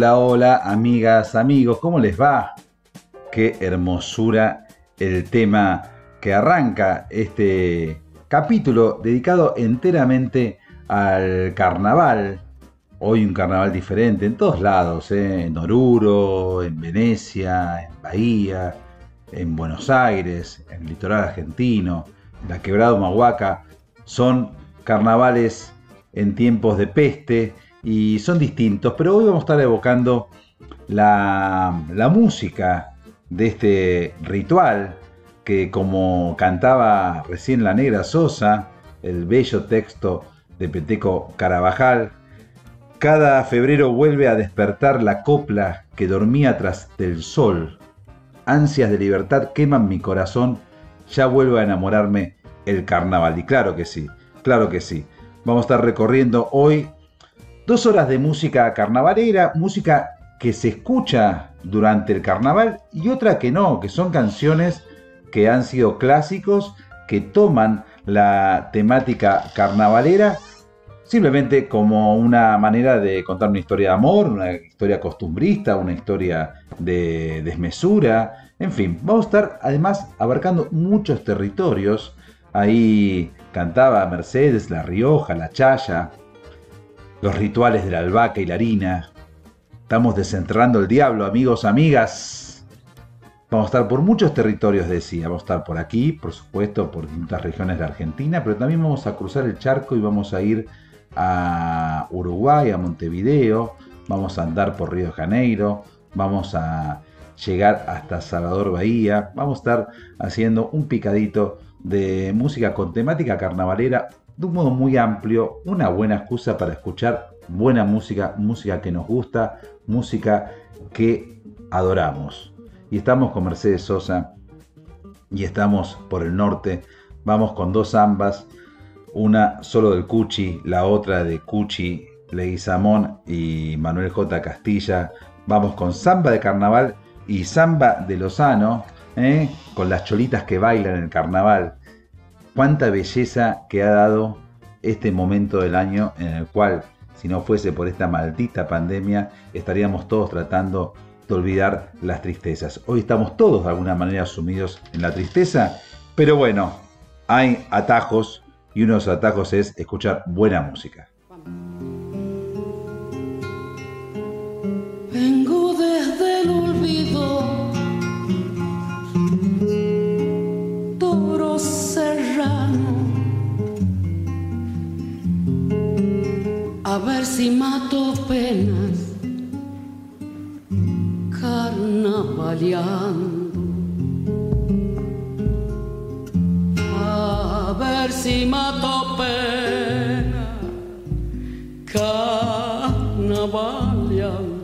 Hola, hola, amigas, amigos, ¿cómo les va? Qué hermosura el tema que arranca este capítulo dedicado enteramente al carnaval. Hoy un carnaval diferente en todos lados, ¿eh? en Oruro, en Venecia, en Bahía, en Buenos Aires, en el litoral argentino, en la quebrada Humahuaca. Son carnavales en tiempos de peste y son distintos, pero hoy vamos a estar evocando la, música de este ritual que como cantaba recién la negra Sosa, el bello texto de Peteco Carabajal, cada febrero vuelve a despertar la copla que dormía tras del sol. Ansias de libertad queman mi corazón, ya vuelvo a enamorarme el carnaval. Y claro que sí, claro que sí. Vamos a estar recorriendo hoy Dos horas de música carnavalera, música que se escucha durante el carnaval y otra que no, que son canciones que han sido clásicos, que toman la temática carnavalera simplemente como una manera de contar una historia de amor, una historia costumbrista, una historia de desmesura, en fin, vamos a estar además abarcando muchos territorios. Ahí cantaba Mercedes, La Rioja, La Chaya, los rituales de la albahaca y la harina. Estamos desenterrando el diablo, amigos, amigas. Vamos a estar por muchos territorios, decía. Vamos a estar por aquí, por supuesto, por distintas regiones de Argentina, pero también vamos a cruzar el charco y vamos a ir a Uruguay, a Montevideo, vamos a andar por Río de Janeiro, vamos a llegar hasta Salvador Bahía, vamos a estar haciendo un picadito de música con temática carnavalera de un modo muy amplio, una buena excusa para escuchar buena música, música que nos gusta, música que adoramos. Y estamos con Mercedes Sosa y estamos por el norte, vamos con dos ambas una solo del Cuchi, la otra de Cuchi, Leguizamón y Manuel J. Castilla. Vamos con samba de carnaval y samba de Lozano, ¿eh? con las cholitas que bailan en el carnaval. Cuánta belleza que ha dado este momento del año en el cual, si no fuese por esta maldita pandemia, estaríamos todos tratando de olvidar las tristezas. Hoy estamos todos de alguna manera sumidos en la tristeza, pero bueno, hay atajos y uno de los atajos es escuchar buena música. Vengo desde el olvido, a ver si mato penas, carnavaleando. ver si mato pena carnavaleando.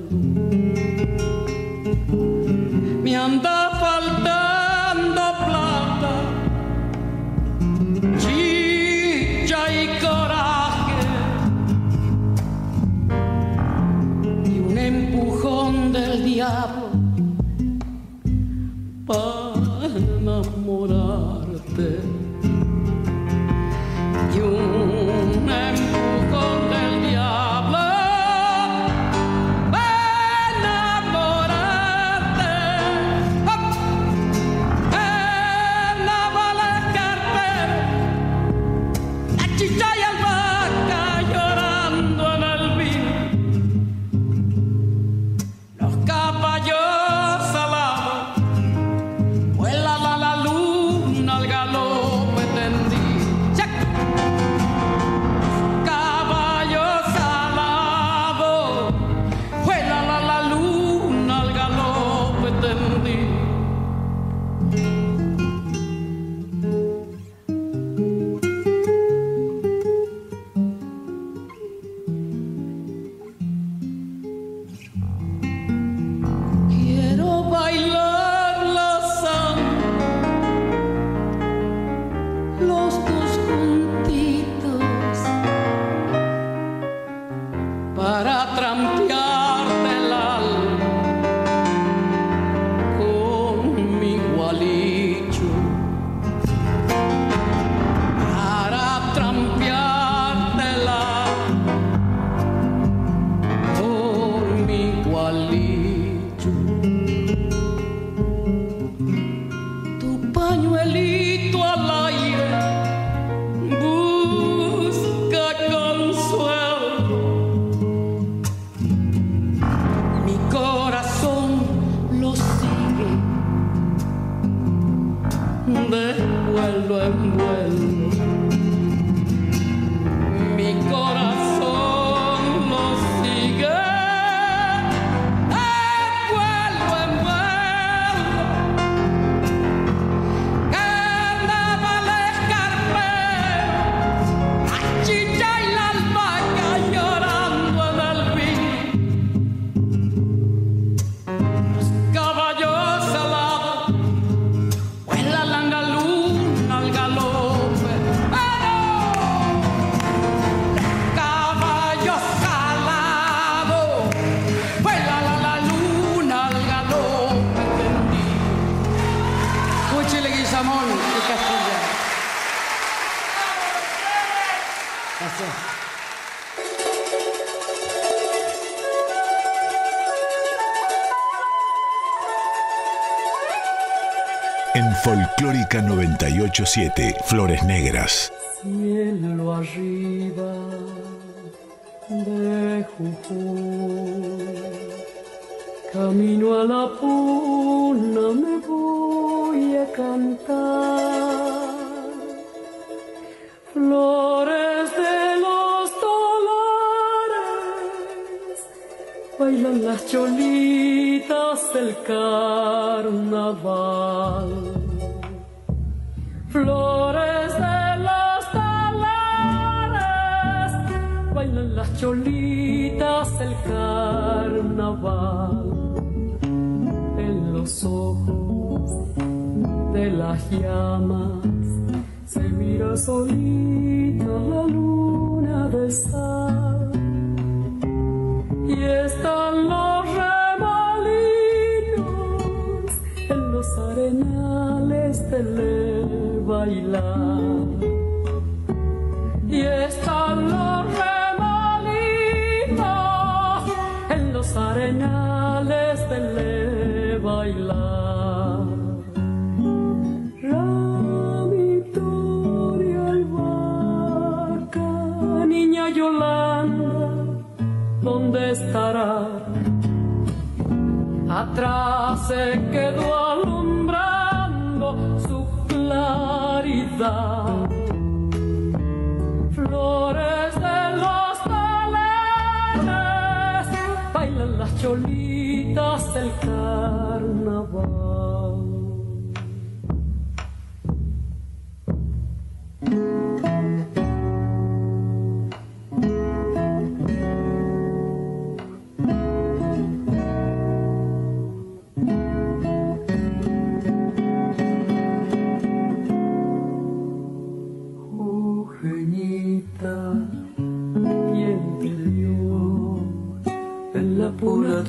Folclórica 987, Flores Negras. Cielo arriba de Jujuy, camino a la puna me voy a cantar. Flores de los dólares, bailan las cholitas del carnaval. Flores de los dólares, bailan las cholitas del carnaval. En los ojos de las llamas se mira solita la luna de sal y están los remolinos en los arenales de le bailar y están los remolinos en los arenales de le bailar Ramito de albahaca, niña Yolanda, ¿dónde estará? Atrás se quedó Flores de los taleres, bailan las cholitas En la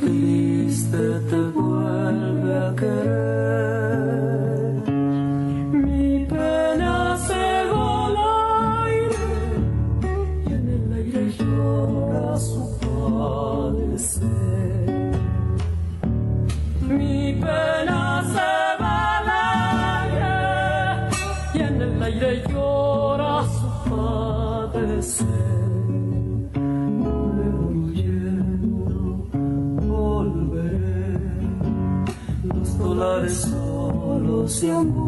solo se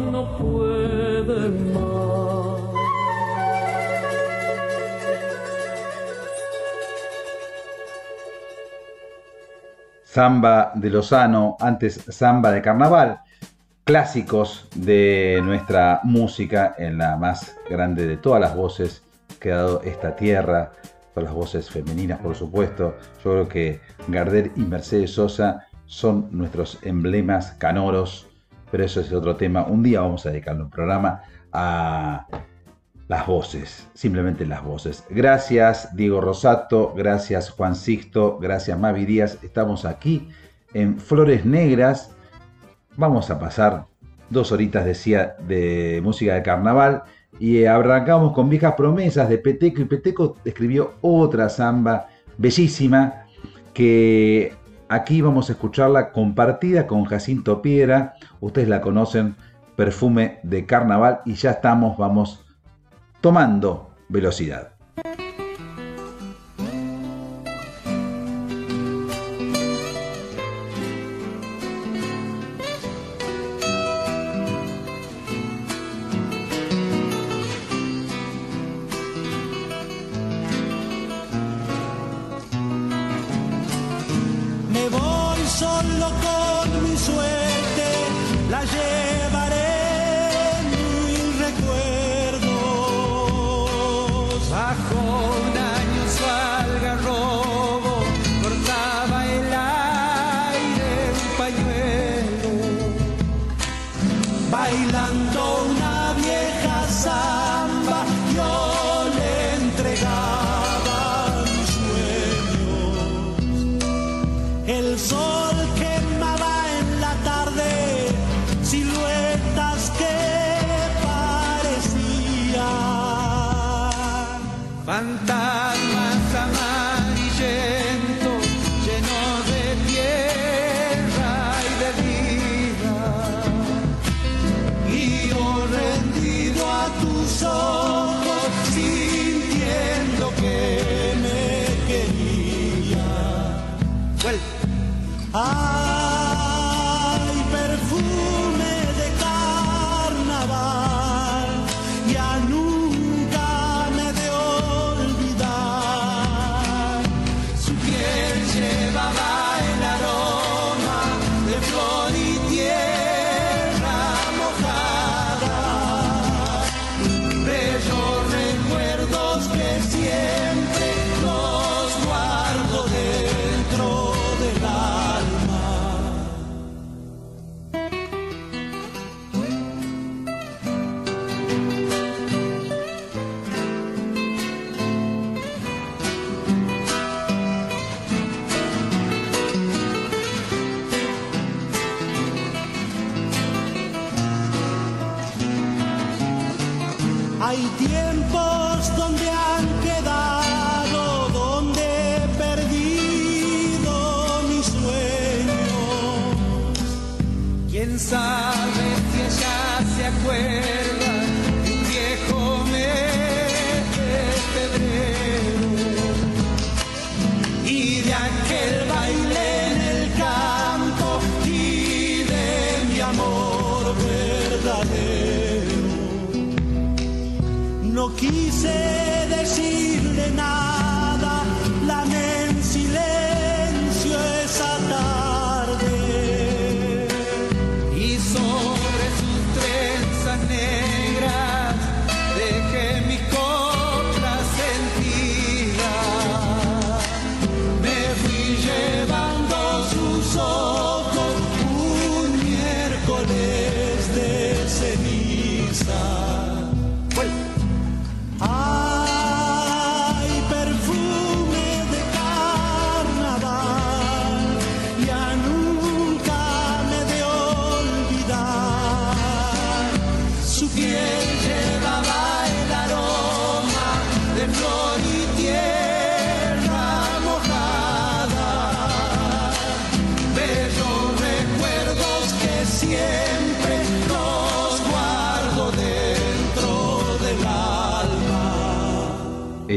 no puede más. Samba de Lozano, antes Samba de Carnaval, clásicos de nuestra música en la más grande de todas las voces que ha dado esta tierra, todas las voces femeninas por supuesto. Yo creo que Gardel y Mercedes Sosa son nuestros emblemas canoros, pero eso es otro tema. Un día vamos a dedicarle un programa a las voces, simplemente las voces. Gracias Diego Rosato, gracias Juan Sixto, gracias Mavi Díaz. Estamos aquí en Flores Negras. Vamos a pasar dos horitas, de música de carnaval. Y arrancamos con viejas promesas de Peteco. Y Peteco escribió otra samba bellísima que aquí vamos a escucharla compartida con Jacinto Piedra. Ustedes la conocen, perfume de carnaval. Y ya estamos, vamos tomando velocidad.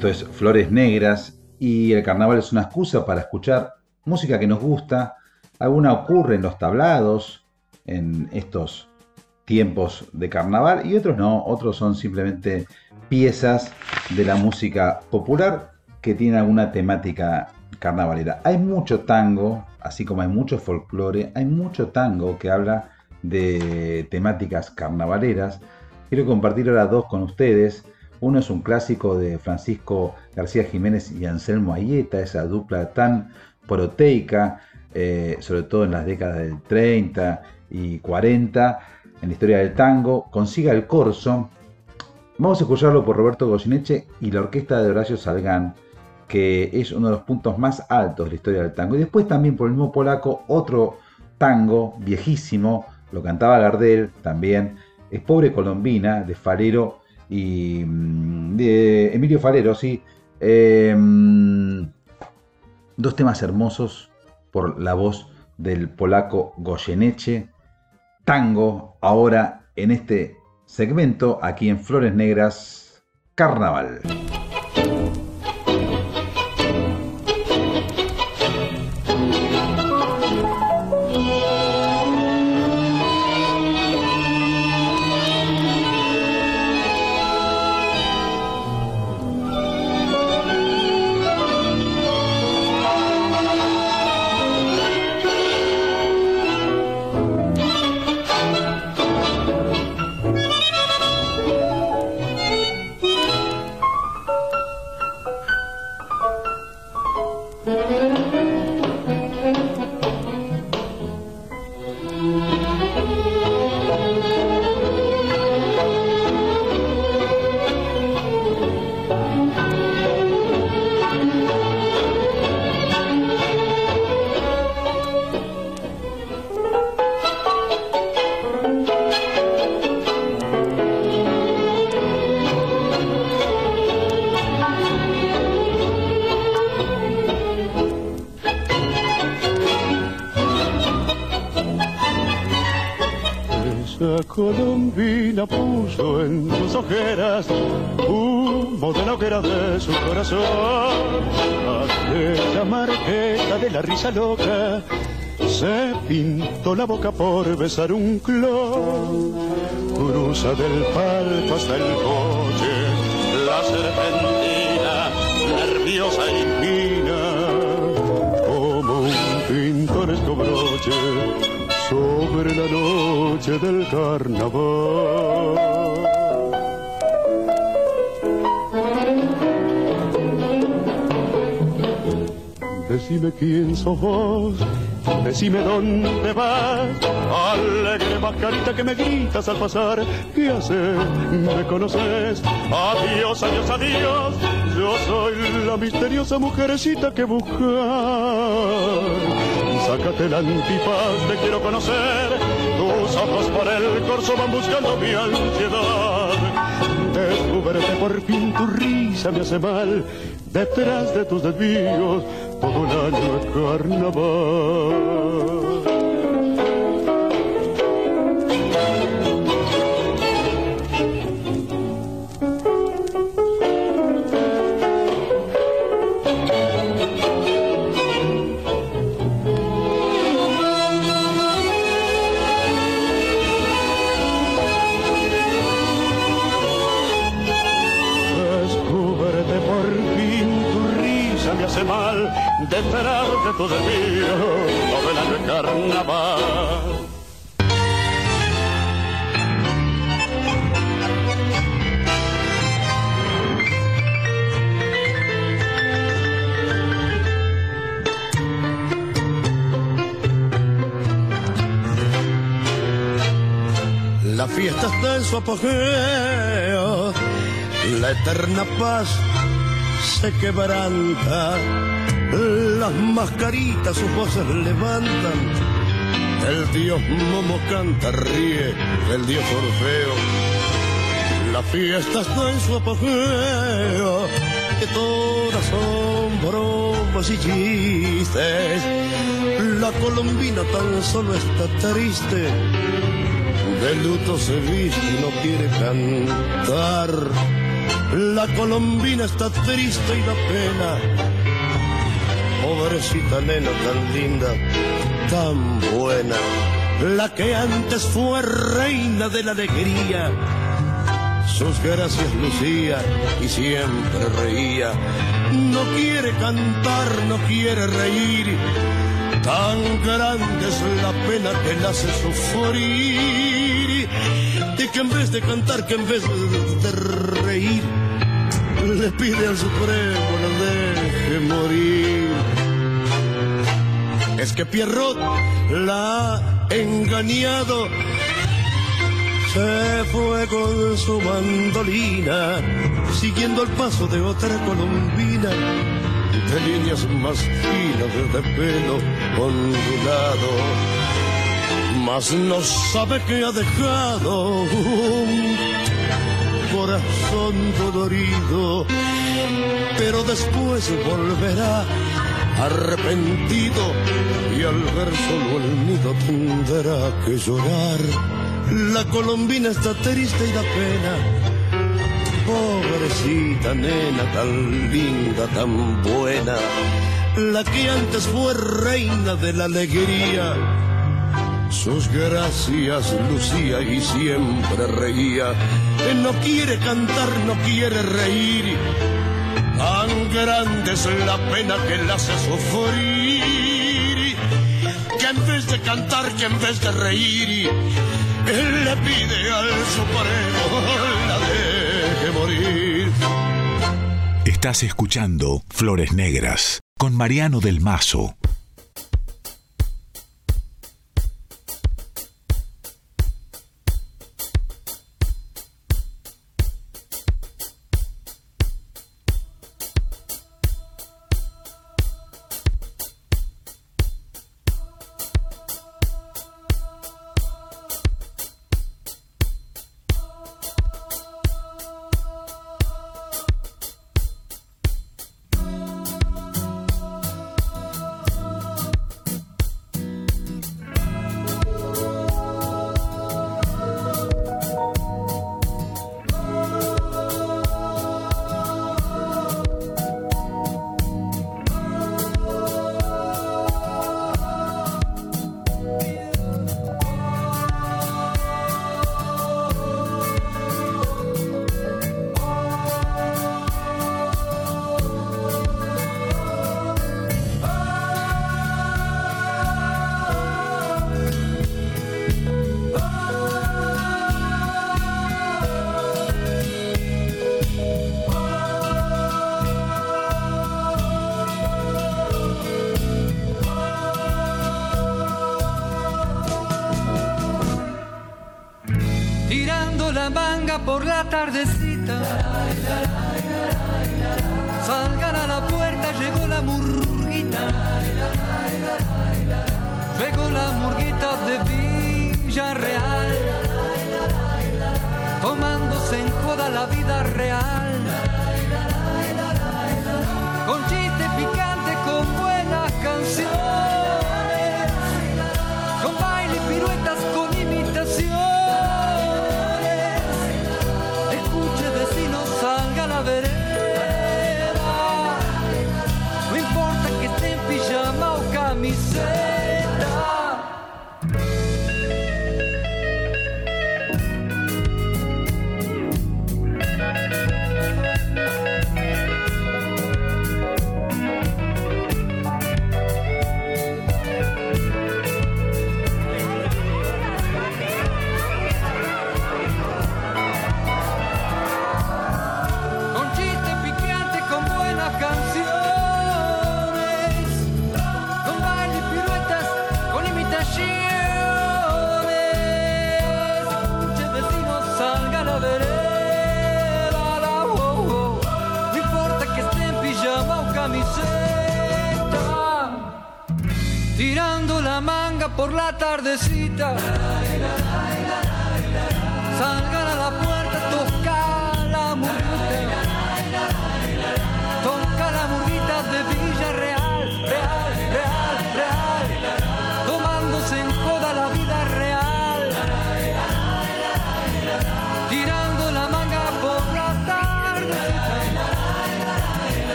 Esto es Flores Negras y el carnaval es una excusa para escuchar música que nos gusta. Alguna ocurre en los tablados, en estos tiempos de carnaval y otros no, otros son simplemente piezas de la música popular que tienen alguna temática carnavalera. Hay mucho tango, así como hay mucho folclore, hay mucho tango que habla de temáticas carnavaleras. Quiero compartir ahora dos con ustedes. Uno es un clásico de Francisco García Jiménez y Anselmo Ayeta, esa dupla tan proteica, eh, sobre todo en las décadas del 30 y 40, en la historia del tango. Consiga el corso. Vamos a escucharlo por Roberto Goyeneche y la orquesta de Horacio Salgán, que es uno de los puntos más altos de la historia del tango. Y después también por el mismo polaco, otro tango viejísimo, lo cantaba Gardel también, es Pobre Colombina, de Falero y mm, de Emilio Falero, sí. Em, dos temas hermosos por la voz del polaco Goyeneche. Tango, ahora en este segmento, aquí en Flores Negras, Carnaval. Loca se pintó la boca por besar un clon. Cruza del palco hasta el coche, la serpentina, nerviosa y fina, como un pintoresco broche sobre la noche del carnaval. Decime quién sos vos, decime dónde vas, alegre mascarita que me gritas al pasar, ¿qué haces? ¿Me conoces? Adiós, adiós, adiós, yo soy la misteriosa mujercita que buscas. Sácate el antifaz, te quiero conocer, tus ojos por el corso van buscando mi ansiedad. Descúbrete por fin, tu risa me hace mal, detrás de tus desvíos todo el año es carnaval. De año es carnaval. La fiesta está en su apogeo, la eterna paz se quebranta, las mascaritas sus voces levantan, el dios Momo canta, ríe, el dios Orfeo. La fiesta está en su apogeo, que todas son bromas y chistes. La colombina tan solo está triste de luto se viste y no quiere cantar. La colombina está triste y da pena. Pobrecita nena tan linda, tan buena. La que antes fue reina de la alegría. Sus gracias lucía y siempre reía. No quiere cantar, no quiere reír. Tan grande es la pena que la hace sufrir. Y que en vez de cantar, que en vez de reír, le pide al Supremo la deje morir. Es que Pierrot la ha engañado. Se fue con su mandolina, siguiendo el paso de otra colombina de líneas más finas de pelo ondulado. Mas no sabe que ha dejado un corazón dolorido, pero después volverá arrepentido y al ver solo el nido tendrá que llorar. La colombina está triste y da pena pobrecita nena tan linda, tan buena, la que antes fue reina de la alegría. Sus gracias lucía y siempre reía. No quiere cantar, no quiere reír. Grande es la pena que la hace sufrir. Que en vez de cantar, que en vez de reír, él le pide al Supremo la deje morir. Estás escuchando Flores Negras con Mariano del Mazo.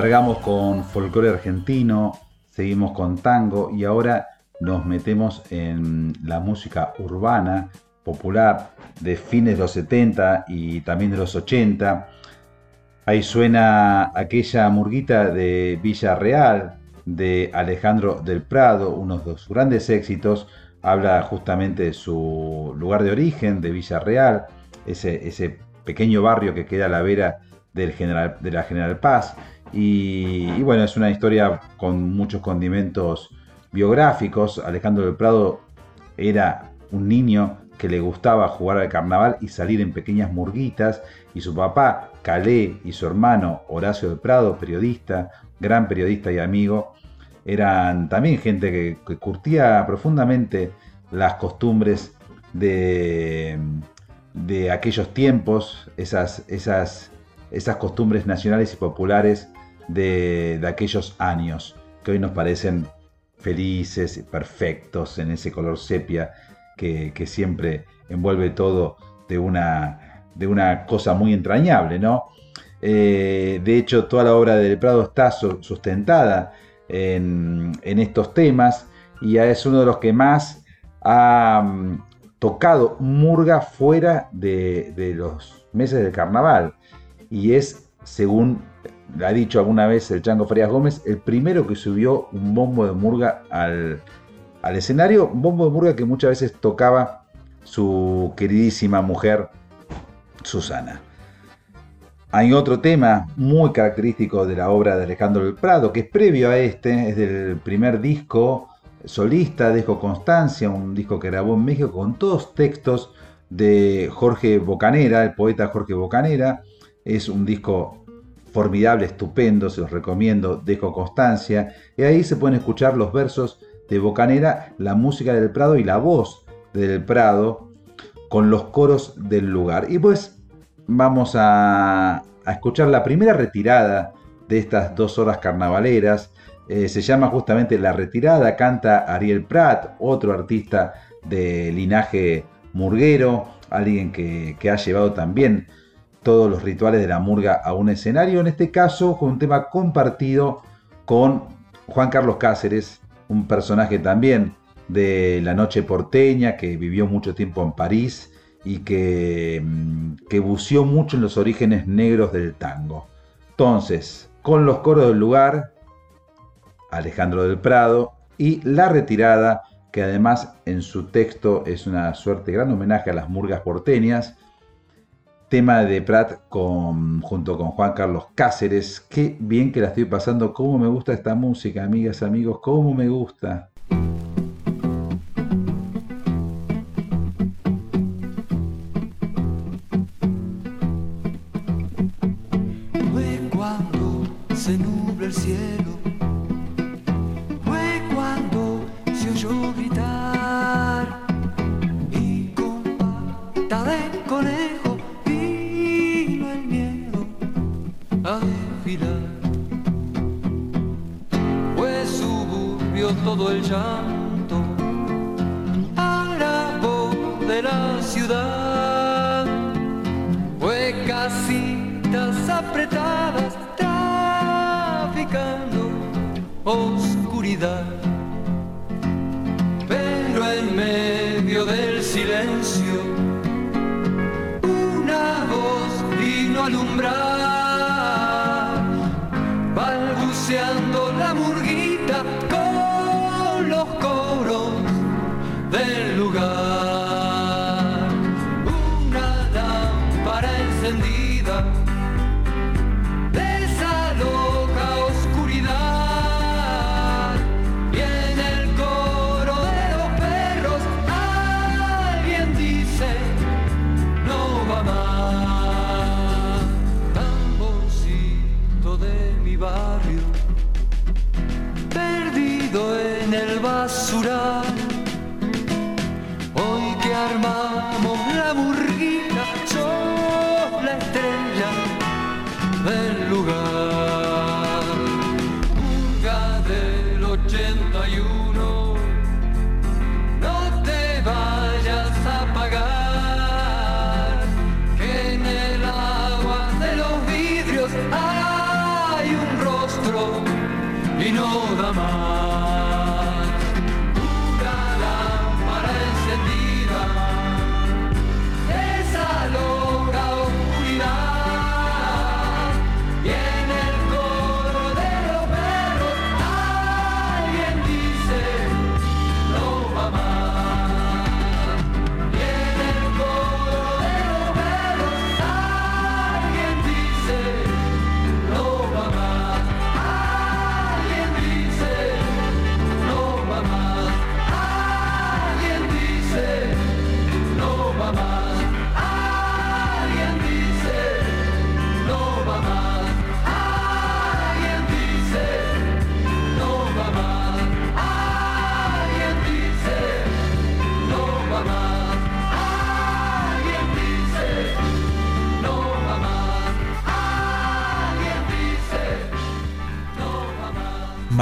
Largamos con folclore argentino, seguimos con tango y ahora nos metemos en la música urbana popular de fines de los 70 y también de los 80. Ahí suena aquella murguita de Villarreal de Alejandro del Prado, uno de sus grandes éxitos. Habla justamente de su lugar de origen, de Villarreal, ese, ese pequeño barrio que queda a la vera del General, de la General Paz. Y, bueno, es una historia con muchos condimentos biográficos. Alejandro del Prado era un niño que le gustaba jugar al carnaval y salir en pequeñas murguitas. Y su papá, Calé, y su hermano, Horacio del Prado, periodista, gran periodista y amigo, eran también gente que, que curtía profundamente las costumbres de, de aquellos tiempos, esas, esas, esas costumbres nacionales y populares de, aquellos años, que hoy nos parecen felices, perfectos, en ese color sepia que, siempre envuelve todo de una, de una cosa muy entrañable, ¿no? Eh, de hecho, toda la obra del Prado está su- sustentada en, estos temas y es uno de los que más ha mm, tocado murga fuera de los meses del carnaval. Y es, según ha dicho alguna vez el Chango Farias Gómez, el primero que subió un bombo de murga al, al escenario. Un bombo de murga que muchas veces tocaba su queridísima mujer Susana. Hay otro tema muy característico de la obra de Alejandro del Prado, que es previo a este, es del primer disco solista, disco Constancia, un disco que grabó en México con todos textos de Jorge Bocanera, el poeta Jorge Bocanera. Es un disco formidable, estupendo, se los recomiendo, disco Constancia. Y ahí se pueden escuchar los versos de Bocanera, la música del Prado y la voz del Prado con los coros del lugar. Y pues vamos a, escuchar la primera retirada de estas dos horas carnavaleras. Eh, se llama justamente La Retirada, canta Ariel Prat, otro artista de linaje murguero, alguien que ha llevado también todos los rituales de la murga a un escenario, en este caso con un tema compartido con Juan Carlos Cáceres, un personaje también de la noche porteña que vivió mucho tiempo en París y que, mm, que buceó mucho en los orígenes negros del tango. Entonces, con los coros del lugar, Alejandro del Prado y La Retirada, que además en su texto es una suerte gran homenaje a las murgas porteñas, tema de Prat con, junto con Juan Carlos Cáceres. Qué bien que la estoy pasando, cómo me gusta esta música, amigas, amigos, cómo me gusta.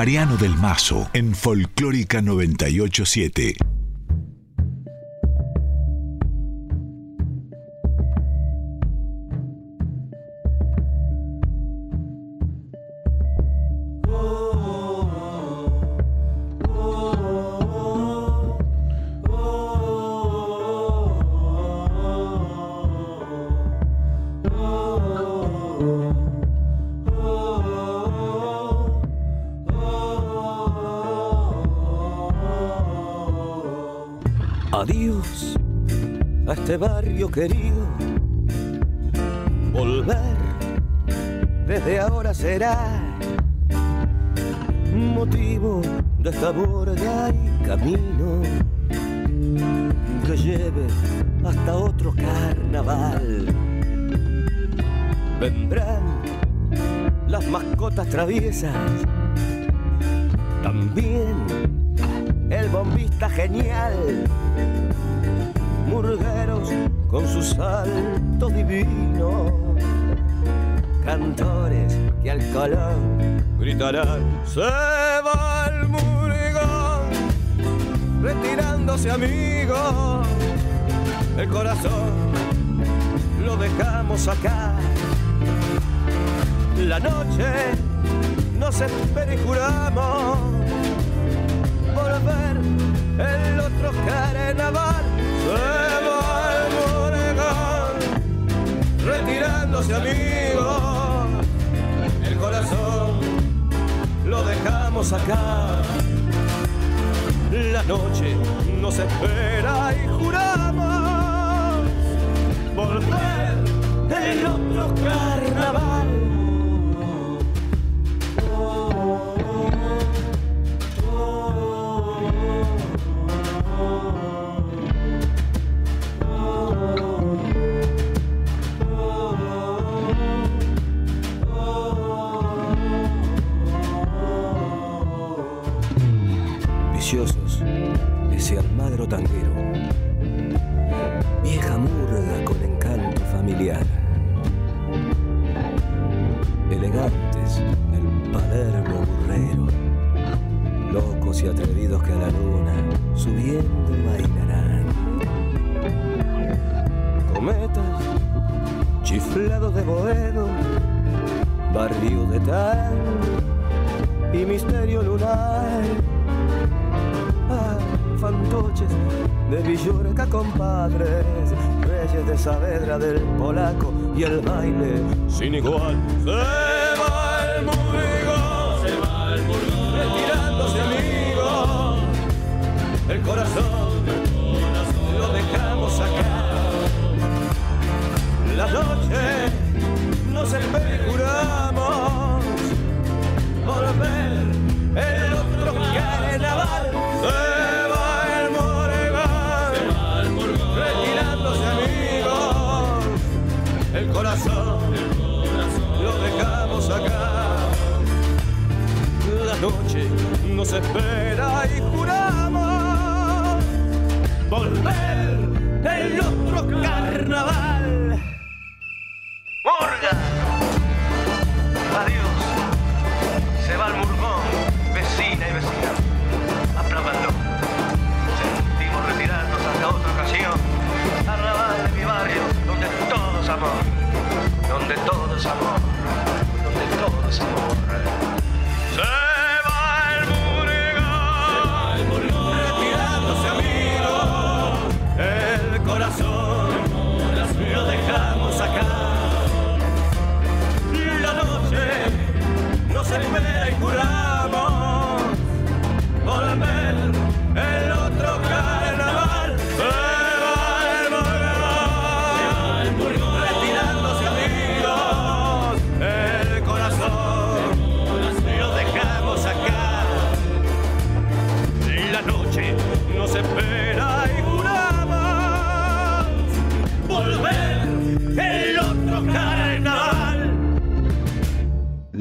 Mariano del Mazo en Folclórica 987. a este barrio querido. Volver desde ahora será motivo de esta borda y camino que lleve hasta otro carnaval. Vendrán las mascotas traviesas, también el bombista genial murgueros con su salto divino, cantores que al calón gritarán, se va el murgón, retirándose amigos, el corazón lo dejamos acá, la noche nos espera y juramos volver el otro carnaval. amigos. El corazón lo dejamos acá. La noche nos espera y juramos volver del otro carnaval. Saavedra del polaco y el baile sin igual. Se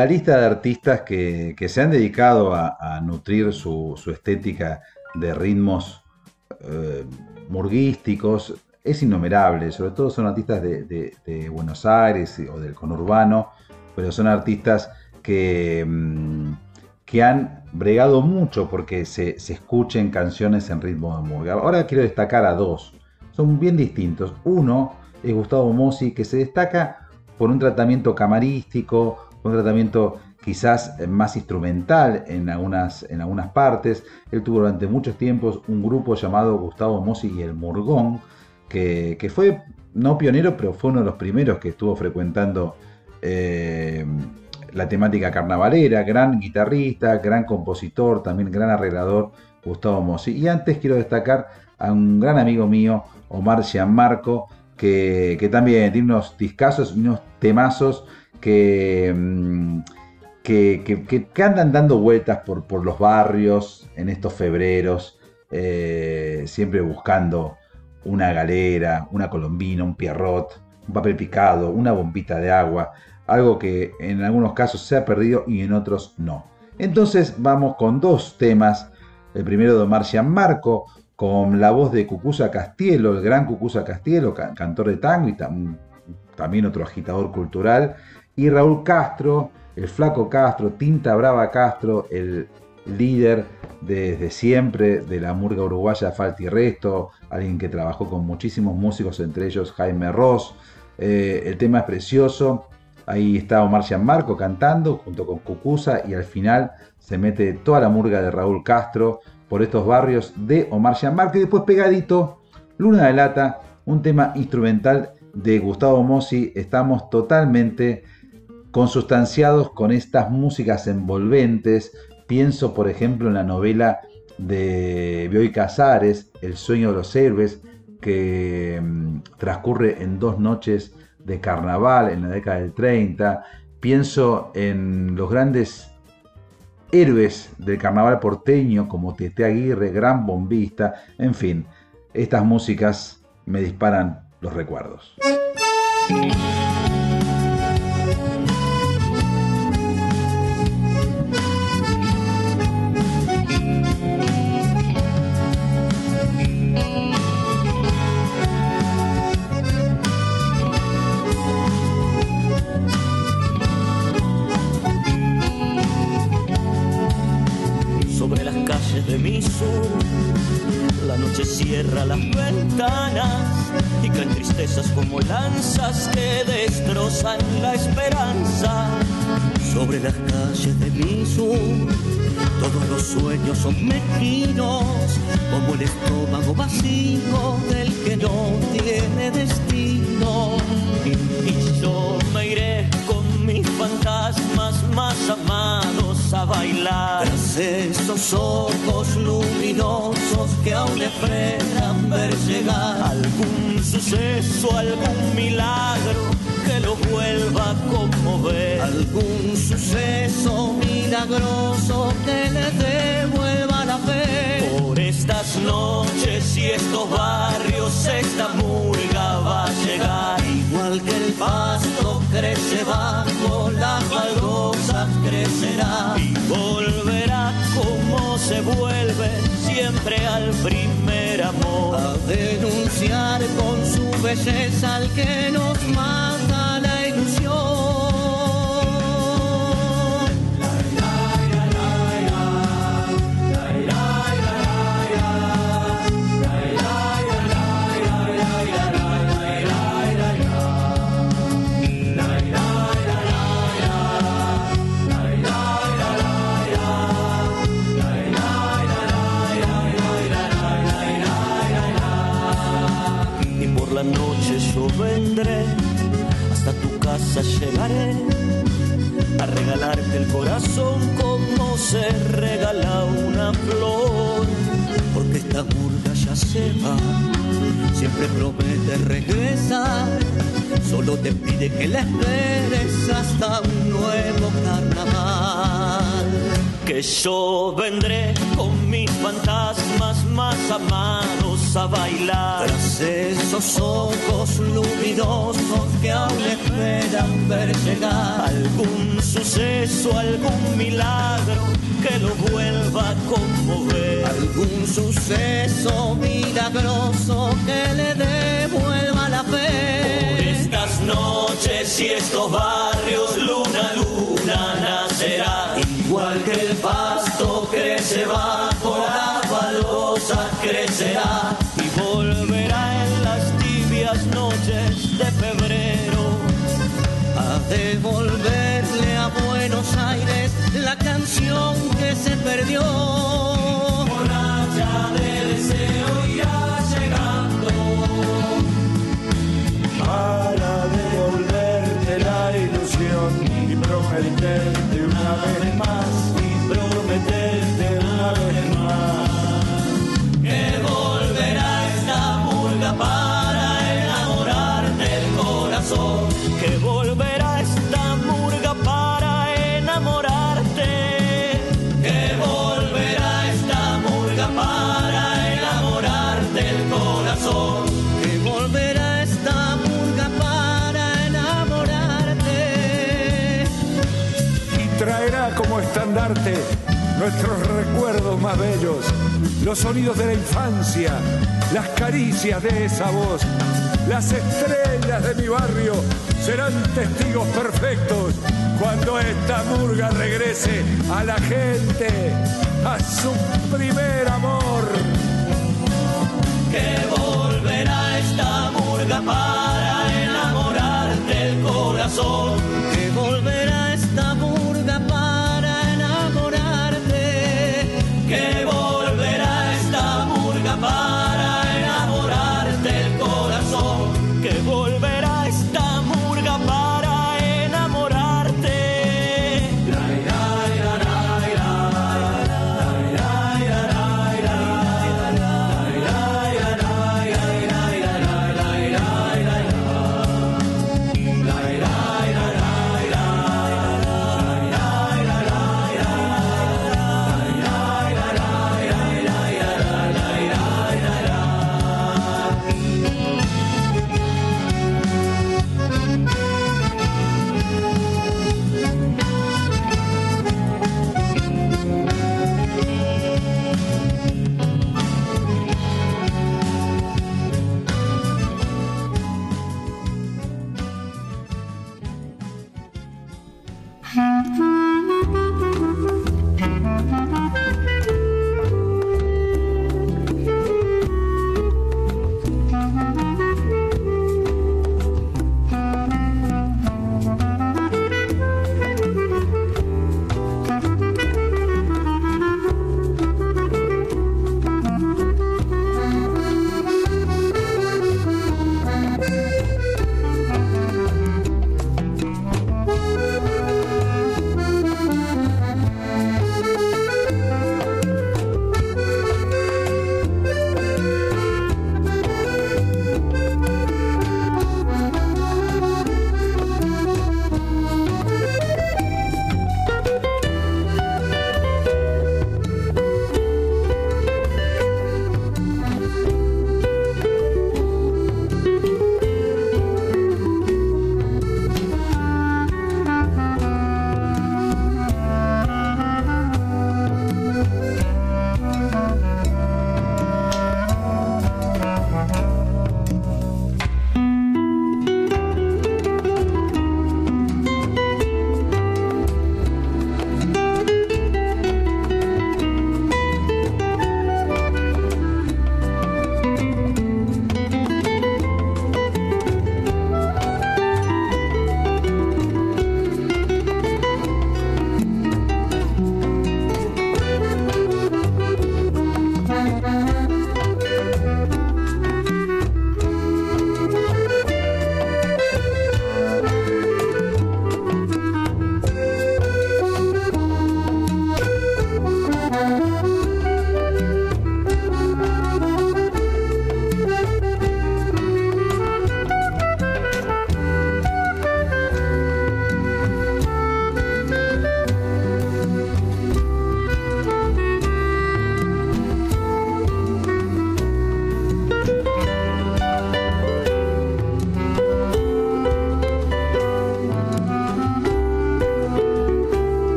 La lista de artistas que, se han dedicado a, nutrir su, estética de ritmos eh, murguísticos es innumerable, sobre todo son artistas de, Buenos Aires o del conurbano, pero son artistas que, mm, que han bregado mucho porque se, se escuchen canciones en ritmo de murga. Ahora quiero destacar a dos, son bien distintos. Uno es Gustavo Mossi, que se destaca por un tratamiento camarístico, un tratamiento quizás eh, más instrumental en algunas, en algunas partes. Él tuvo durante muchos tiempos un grupo llamado Gustavo Mossi y el Murgón, que, que fue no pionero, pero fue uno de los primeros que estuvo frecuentando eh, la temática carnavalera, gran guitarrista, gran compositor, también gran arreglador, Gustavo Mossi. Y antes quiero destacar a un gran amigo mío, Omar Gianmarco, que, que también tiene unos discazos y unos temazos que, mm, que, que- que- andan dando vueltas por, por los barrios en estos febreros, eh, siempre buscando una galera, una colombina, un pierrot, un papel picado, una bombita de agua, algo que en algunos casos se ha perdido y en otros no. Entonces vamos con dos temas, el primero de Omar Gianmarco, con la voz de Cucuza Castielo, el gran Cucuza Castielo, ca- cantor de tango y tam- también otro agitador cultural, y Raúl Castro, el flaco Castro, Tinta Brava Castro, el líder desde siempre de la murga uruguaya Falta y Resto, alguien que trabajó con muchísimos músicos, entre ellos Jaime Ross. Eh, el tema es precioso. Ahí está Omar Gianmarco cantando junto con Cucuza y al final se mete toda la murga de Raúl Castro por estos barrios de Omar Gianmarco y después pegadito Luna de Lata, un tema instrumental de Gustavo Mossi. Estamos totalmente consustanciados con estas músicas envolventes, Pienso, por ejemplo, en la novela de Bioy Casares, El sueño de los héroes, que mm, transcurre en dos noches de carnaval en la década del 30. Pienso en los grandes héroes del carnaval porteño como Tete Aguirre, gran bombista, en fin, estas músicas me disparan los recuerdos. Todos los sueños son mezquinos, como el estómago vacío del que no tiene destino. Y yo me iré con mis fantasmas más amados a bailar. Tras esos ojos luminosos que aún esperan ver llegar algún suceso, algún milagro que lo vuelva a conmover. Algún suceso milagroso que le devuelva la fe. Por estas noches y estos barrios esta murga va a llegar. Igual que el pasto crece bajo las baldosas crecerá. Y volverá como se vuelve siempre al primer amor. A denunciar con su belleza al que nos mata la ilusión. Yo vendré, hasta tu casa llegaré, a regalarte el corazón como se regala una flor, porque esta burga ya se va, siempre promete regresar, solo te pide que la esperes hasta un nuevo carnaval. Que yo vendré con mis fantasmas más amados a bailar. Tras esos ojos luminosos que aún esperan ver llegar algún suceso, algún milagro que lo vuelva a conmover. Algún suceso milagroso que le devuelva la fe. Por estas noches y estos barrios, luna, luna se perdió. Nuestros recuerdos más bellos, los sonidos de la infancia, las caricias de esa voz. Las estrellas de mi barrio serán testigos perfectos cuando esta murga regrese a la gente, a su primer amor.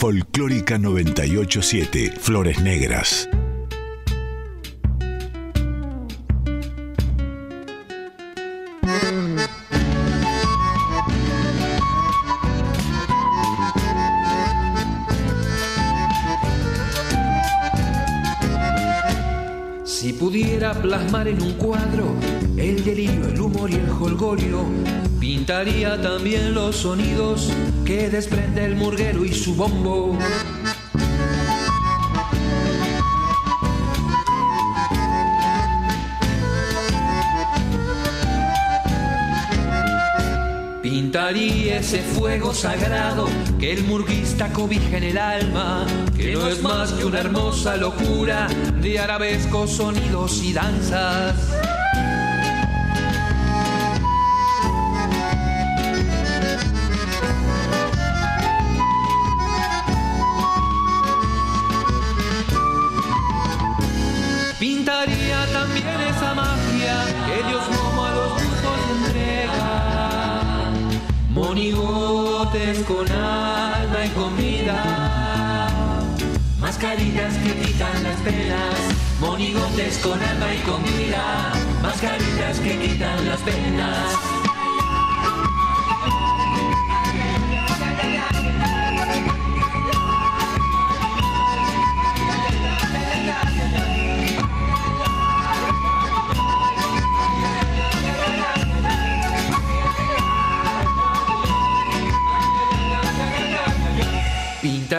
Folclórica 987, Flores Negras. Si pudiera plasmar en un cuadro el delirio, y el holgorio, pintaría también los sonidos que desprende el murguero y su bombo. Pintaría ese fuego sagrado que el murguista cobija en el alma, que no es más que una hermosa locura de arabescos sonidos y danzas. Con alma y con vida. Mascarillas que quitan las penas. Monigotes con alma y con vida. Mascarillas que quitan las penas.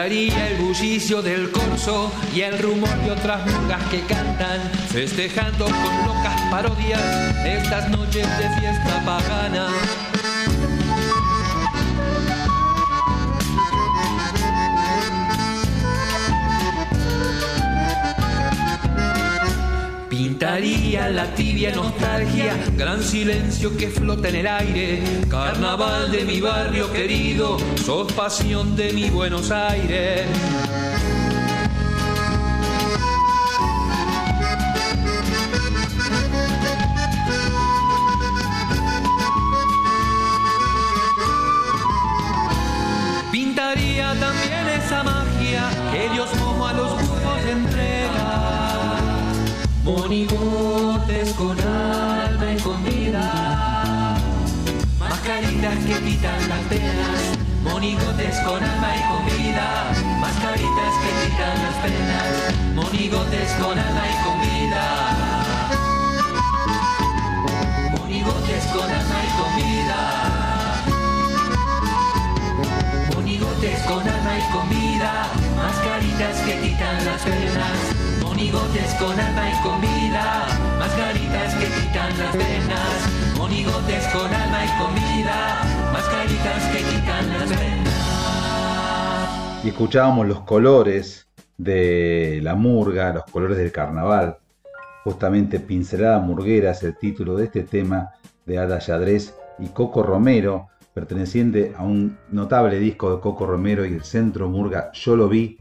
El bullicio del corso y el rumor de otras murgas que cantan, festejando con locas parodias estas noches de fiesta pagana. La tibia nostalgia, gran silencio que flota en el aire, carnaval de mi barrio querido, sos pasión de mi Buenos Aires. Alma y con vida. Mascaritas que quitan las penas. Monigotes con alma y con vida. Mascaritas que quitan las penas. Monigotes con alma y con vida. Monigotes con alma y con vida. Monigotes con alma y con vida, mascaritas que quitan las penas. Monigotes con alma y con vida, mascaritas que quitan las penas. Monigotes con alma y con vida, mascaritas que quitan las penas. Y escuchábamos los colores de la murga, los colores del carnaval. Justamente Pincelada Murguera es el título de este tema de Ada Yadrés y Coco Romero, perteneciente a un notable disco de Coco Romero y el Centro Murga Yo lo vi.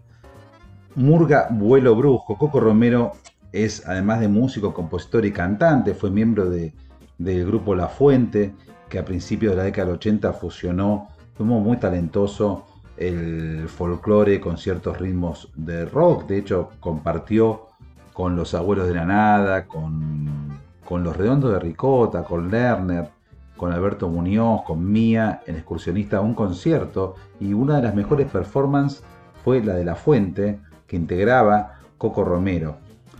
Murga Vuelo Brujo. Coco Romero es, además de músico, compositor y cantante, fue miembro de- del grupo La Fuente, que a principios de la década del 80 fusionó, muy talentoso, el folclore con ciertos ritmos de rock. De hecho, compartió con los Abuelos de la Nada, con, con los Redondos de Ricota, con Lerner, con Alberto Muñoz, con Mía, en Excursionista, un concierto. Y una de las mejores performances fue la de La Fuente, que integraba Coco Romero.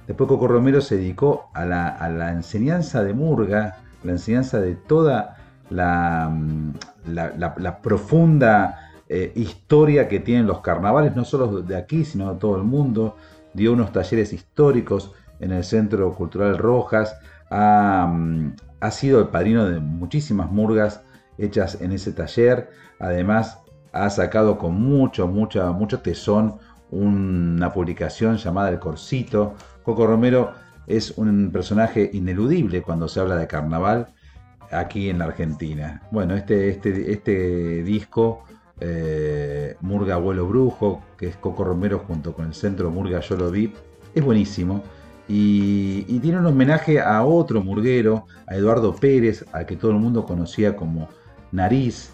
Después Coco Romero se dedicó a la, a la enseñanza de Murga, la enseñanza de toda la, mm, la- profunda eh, historia que tienen los carnavales, no solo de aquí, sino de todo el mundo. Dio unos talleres históricos en el Centro Cultural Rojas. Ha, mm, ha sido el padrino de muchísimas murgas hechas en ese taller. Además, ha sacado con mucho, mucha, mucho tesón una publicación llamada El Corsito. Coco Romero es un personaje ineludible cuando se habla de carnaval aquí en la Argentina. Bueno, este, este, este disco, eh, Murga Abuelo Brujo, que es Coco Romero junto con el Centro Murga Yo lo vi, es buenísimo. Y, y tiene un homenaje a otro murguero, a Eduardo Pérez, al que todo el mundo conocía como Nariz.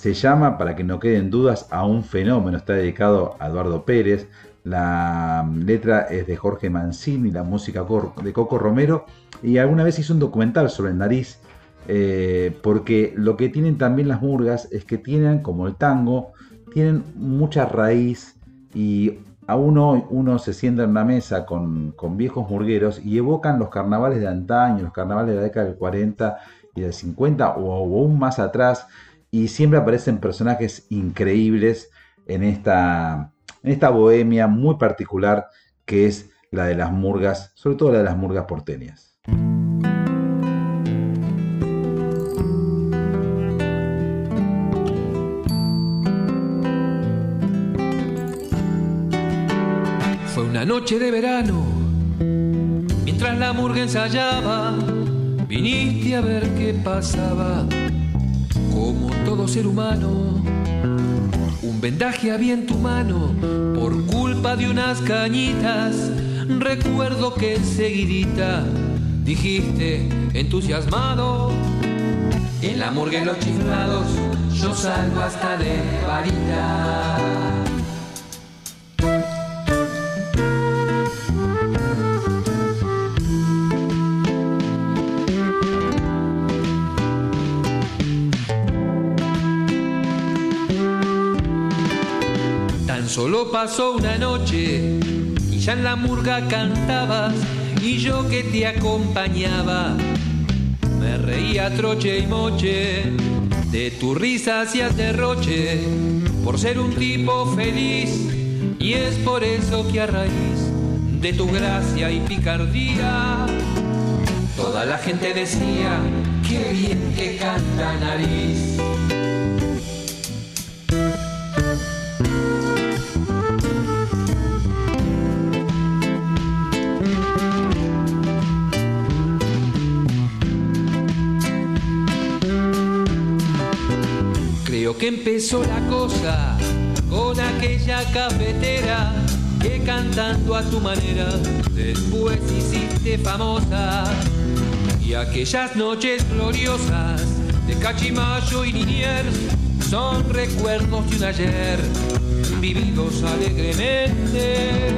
Se llama, para que no queden dudas, a un fenómeno. Está dedicado a Eduardo Pérez. La letra es de Jorge Mancini, la música de Coco Romero. Y alguna vez hizo un documental sobre el nariz. eh, porque lo que tienen también las murgas es que tienen, como el tango, tienen mucha raíz y aún hoy uno se sienta en una mesa con, con viejos murgueros y evocan los carnavales de antaño, los carnavales de la década del 40 y del 50 o, o aún más atrás y siempre aparecen personajes increíbles en esta, en esta bohemia muy particular que es la de las murgas, sobre todo la de las murgas porteñas. Fue una noche de verano, mientras la murga ensayaba, viniste a ver qué pasaba, como todo ser humano. Un vendaje había en tu mano por culpa de unas cañitas. Recuerdo que enseguidita dijiste entusiasmado. En la murga en los chiflados yo salgo hasta de varita. Solo pasó una noche y ya en la murga cantabas y yo que te acompañaba me reía troche y moche de tu risa hacías derroche por ser un tipo feliz y es por eso que a raíz de tu gracia y picardía toda la gente decía qué bien que canta nariz. Empezó la cosa con aquella cafetera que cantando a tu manera después hiciste famosa. Y aquellas noches gloriosas de Cachimayo y Liniers son recuerdos de un ayer vividos alegremente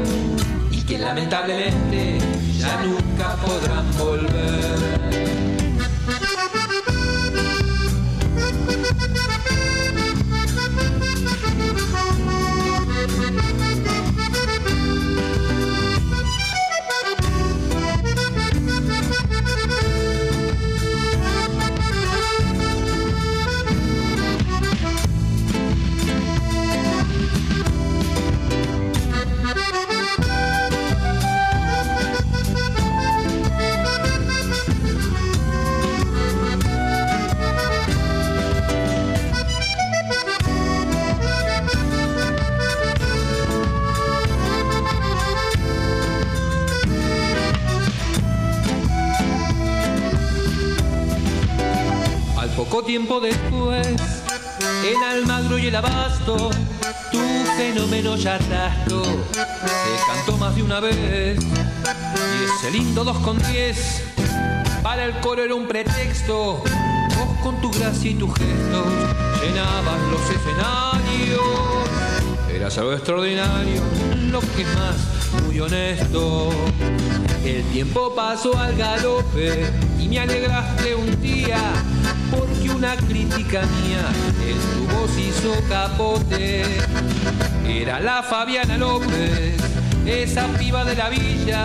y que lamentablemente ya nunca podrán volver. Rasgo, se cantó más de una vez. Y ese lindo 2 con 10, para el coro era un pretexto. Vos con tu gracia y tus gestos llenabas los escenarios. Eras algo extraordinario, lo que más, muy honesto. El tiempo pasó al galope y me alegraste un día porque una crítica mía en tu voz hizo capote. Era la Fabiana López, esa piba de la villa,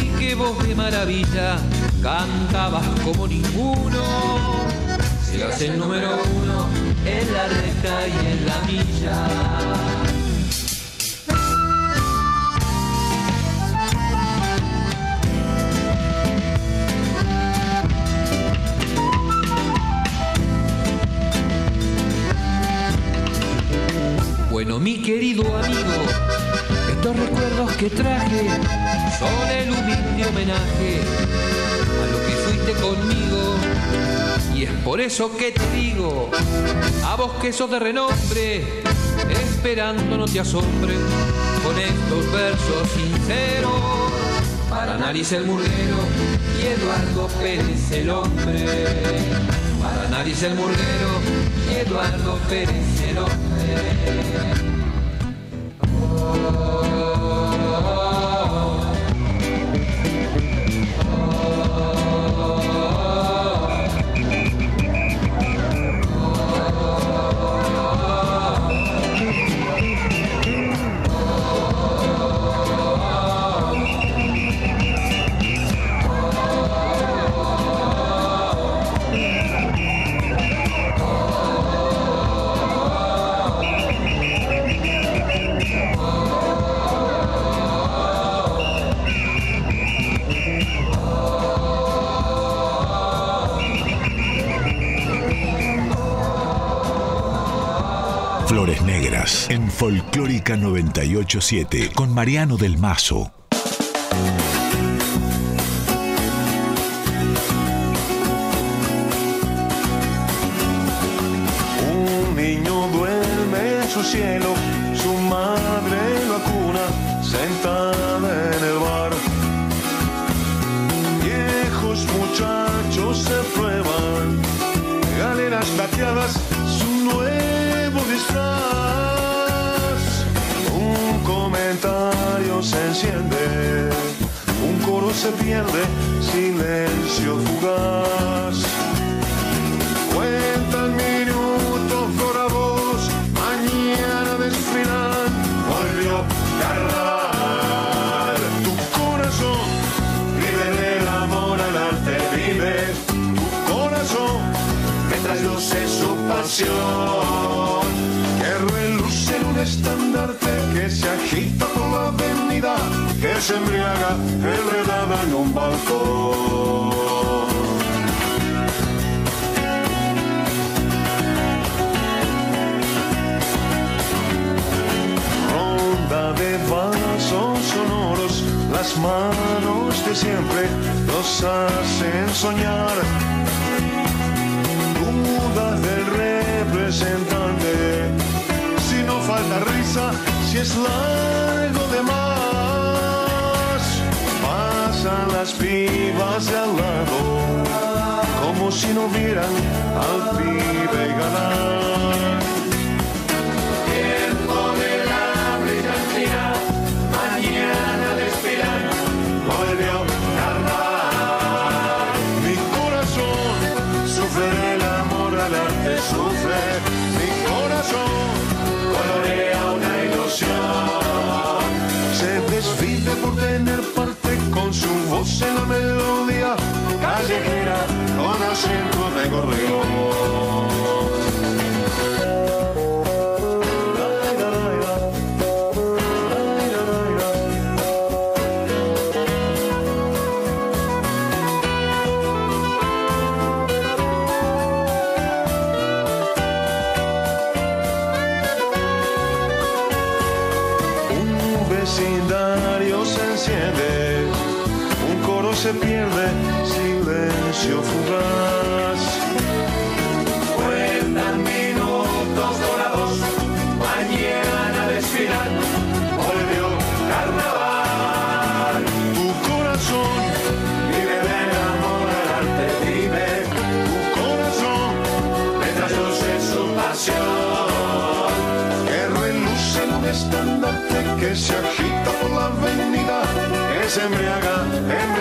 y qué voz de maravilla, cantabas como ninguno. Serás el número uno en la recta y en la milla. traje son el humilde homenaje a lo que fuiste conmigo. Y es por eso que te digo, a vos que sos de renombre, esperando no te asombre con estos versos sinceros. Para nariz el murguero y Eduardo Pérez el hombre. Para nariz el murguero y Eduardo Pérez el hombre. Oh. Folclórica 987 con Mariano del Mazo. un coro se pierde, silencio fugaz. Cuentan minutos dorados, mañana desfilan, volvió carnaval. Tu corazón vive del amor al arte, vive tu corazón, mientras luce su pasión, que reluce un estandarte que se se embriaga en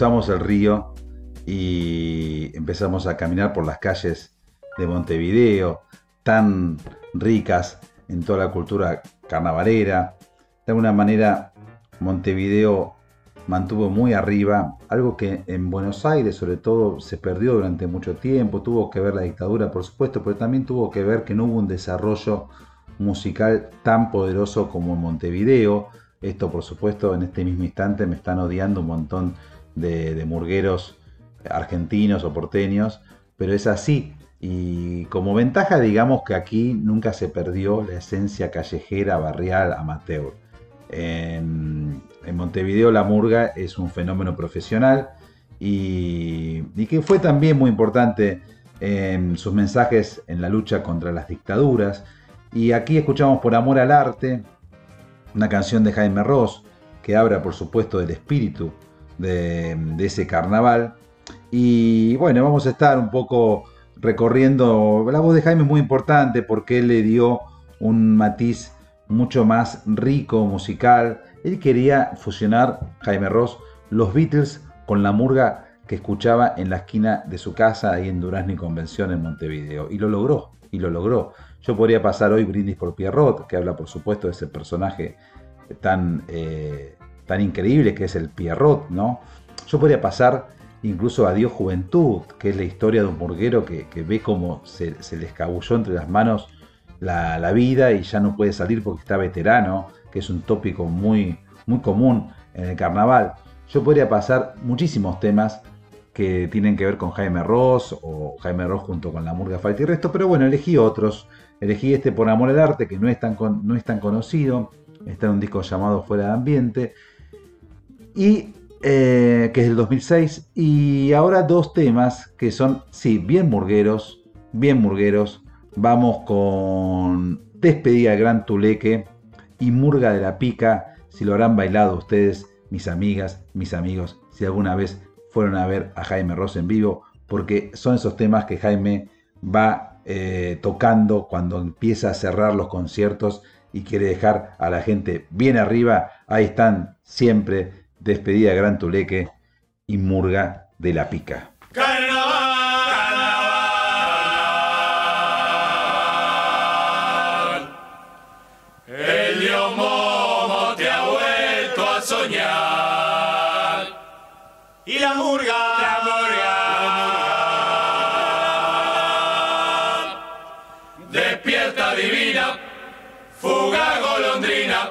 el río y empezamos a caminar por las calles de Montevideo, tan ricas en toda la cultura carnavalera. De alguna manera, Montevideo mantuvo muy arriba, algo que en Buenos Aires sobre todo se perdió durante mucho tiempo, tuvo que ver la dictadura por supuesto, pero también tuvo que ver que no hubo un desarrollo musical tan poderoso como en Montevideo. Esto por supuesto en este mismo instante me están odiando un montón de, murgueros argentinos o porteños, pero es así. Y como ventaja digamos que aquí nunca se perdió la esencia callejera, barrial, amateur. En, en Montevideo la murga es un fenómeno profesional y, y, que fue también muy importante en sus mensajes en la lucha contra las dictaduras. Y aquí escuchamos Por Amor al Arte, una canción de Jaime Ross que habla por supuesto del espíritu de, ese carnaval. Y bueno, vamos a estar un poco recorriendo. La voz de Jaime es muy importante porque él le dio un matiz mucho más rico musical. Él quería fusionar, Jaime Ross, los Beatles con la murga que escuchaba en la esquina de su casa ahí en Durazno y Convención en Montevideo. Y lo logró, y lo logró. Yo podría pasar hoy Brindis por Pierrot, que habla por supuesto de ese personaje tan, eh, tan increíble que es el Pierrot, ¿no? Yo podría pasar incluso Adiós Juventud, que es la historia de un murguero que, que ve cómo se, se, le escabulló entre las manos la, la, vida y ya no puede salir porque está veterano, que es un tópico muy, muy común en el carnaval. Yo podría pasar muchísimos temas que tienen que ver con Jaime Ross o Jaime Ross junto con la murga Falta y Resto, pero bueno, elegí otros. Elegí este por amor al arte, que no es tan, con, no es tan conocido, está en un disco llamado Fuera de Ambiente. Y eh, que es del 2006, y ahora dos temas que son, sí, bien murgueros, bien murgueros. Vamos con Despedida de Gran Tuleque y Murga de la Pica, si lo habrán bailado ustedes, mis amigas, mis amigos, si alguna vez fueron a ver a Jaime Ross en vivo, porque son esos temas que Jaime va eh, tocando cuando empieza a cerrar los conciertos y quiere dejar a la gente bien arriba. Ahí están siempre Despedida de Gran Tuleque y Murga de la Pica. Carnaval. El dios Momo te ha vuelto a soñar. Y la murga, la murga, despierta divina, fuga golondrina,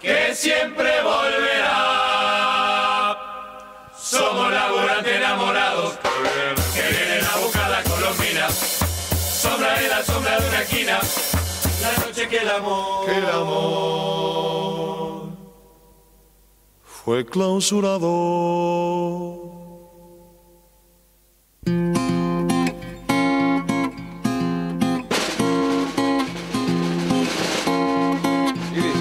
que siempre volverá. La noche que el amor, que el amor fue clausurado. Y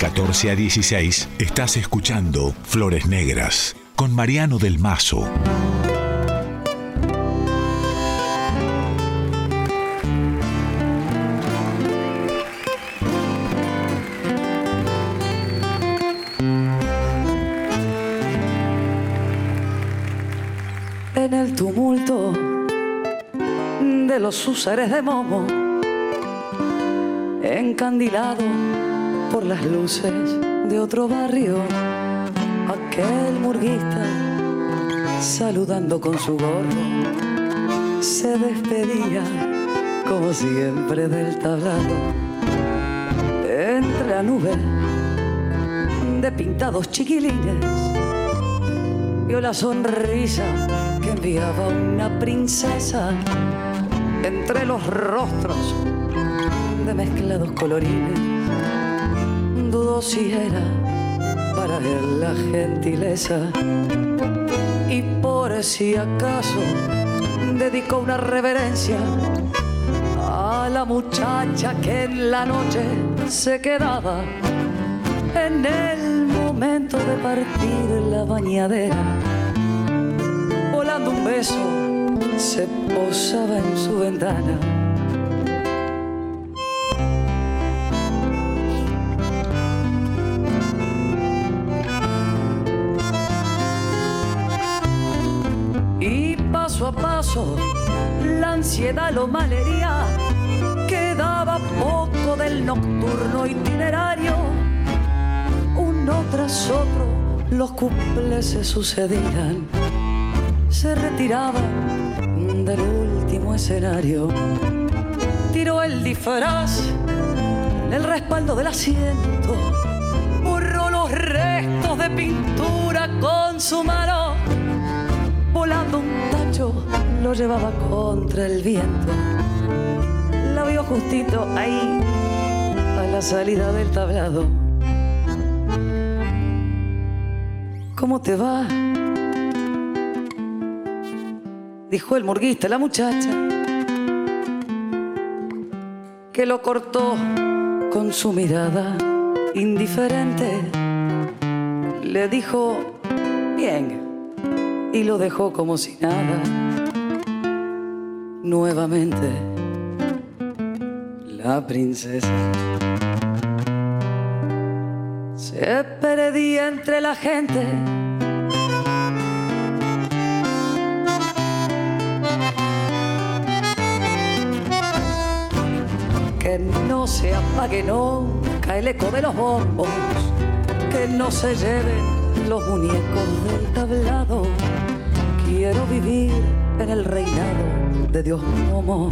14 a 16 estás escuchando Flores Negras con Mariano del Mazo. En el tumulto de los usares de momo, encandilado las luces de otro barrio, aquel murguista saludando con su gorro, se despedía como siempre del tablado. Entre la nube de pintados chiquilines, vio la sonrisa que enviaba una princesa entre los rostros de mezclados colorines si era para él la gentileza. Y por si acaso dedicó una reverencia a la muchacha que en la noche se quedaba en el momento de partir la bañadera. Volando un beso se posaba en su ventana ansiedad lo malería, quedaba poco del nocturno itinerario. Uno tras otro los cuples se sucedían, se retiraban del último escenario. Tiró el disfraz en el respaldo del asiento, borró los restos de pintura con su mano, lo llevaba contra el viento. La vio justito ahí, a la salida del tablado. ¿Cómo te va? Dijo el murguista, la muchacha, que lo cortó con su mirada indiferente. Le dijo, bien, y lo dejó como si nada. Nuevamente, la princesa se perdía entre la gente. Que no se apague nunca el eco de los bombos, que no se lleven los muñecos del tablado. Quiero vivir en el reinado de Dios Momo.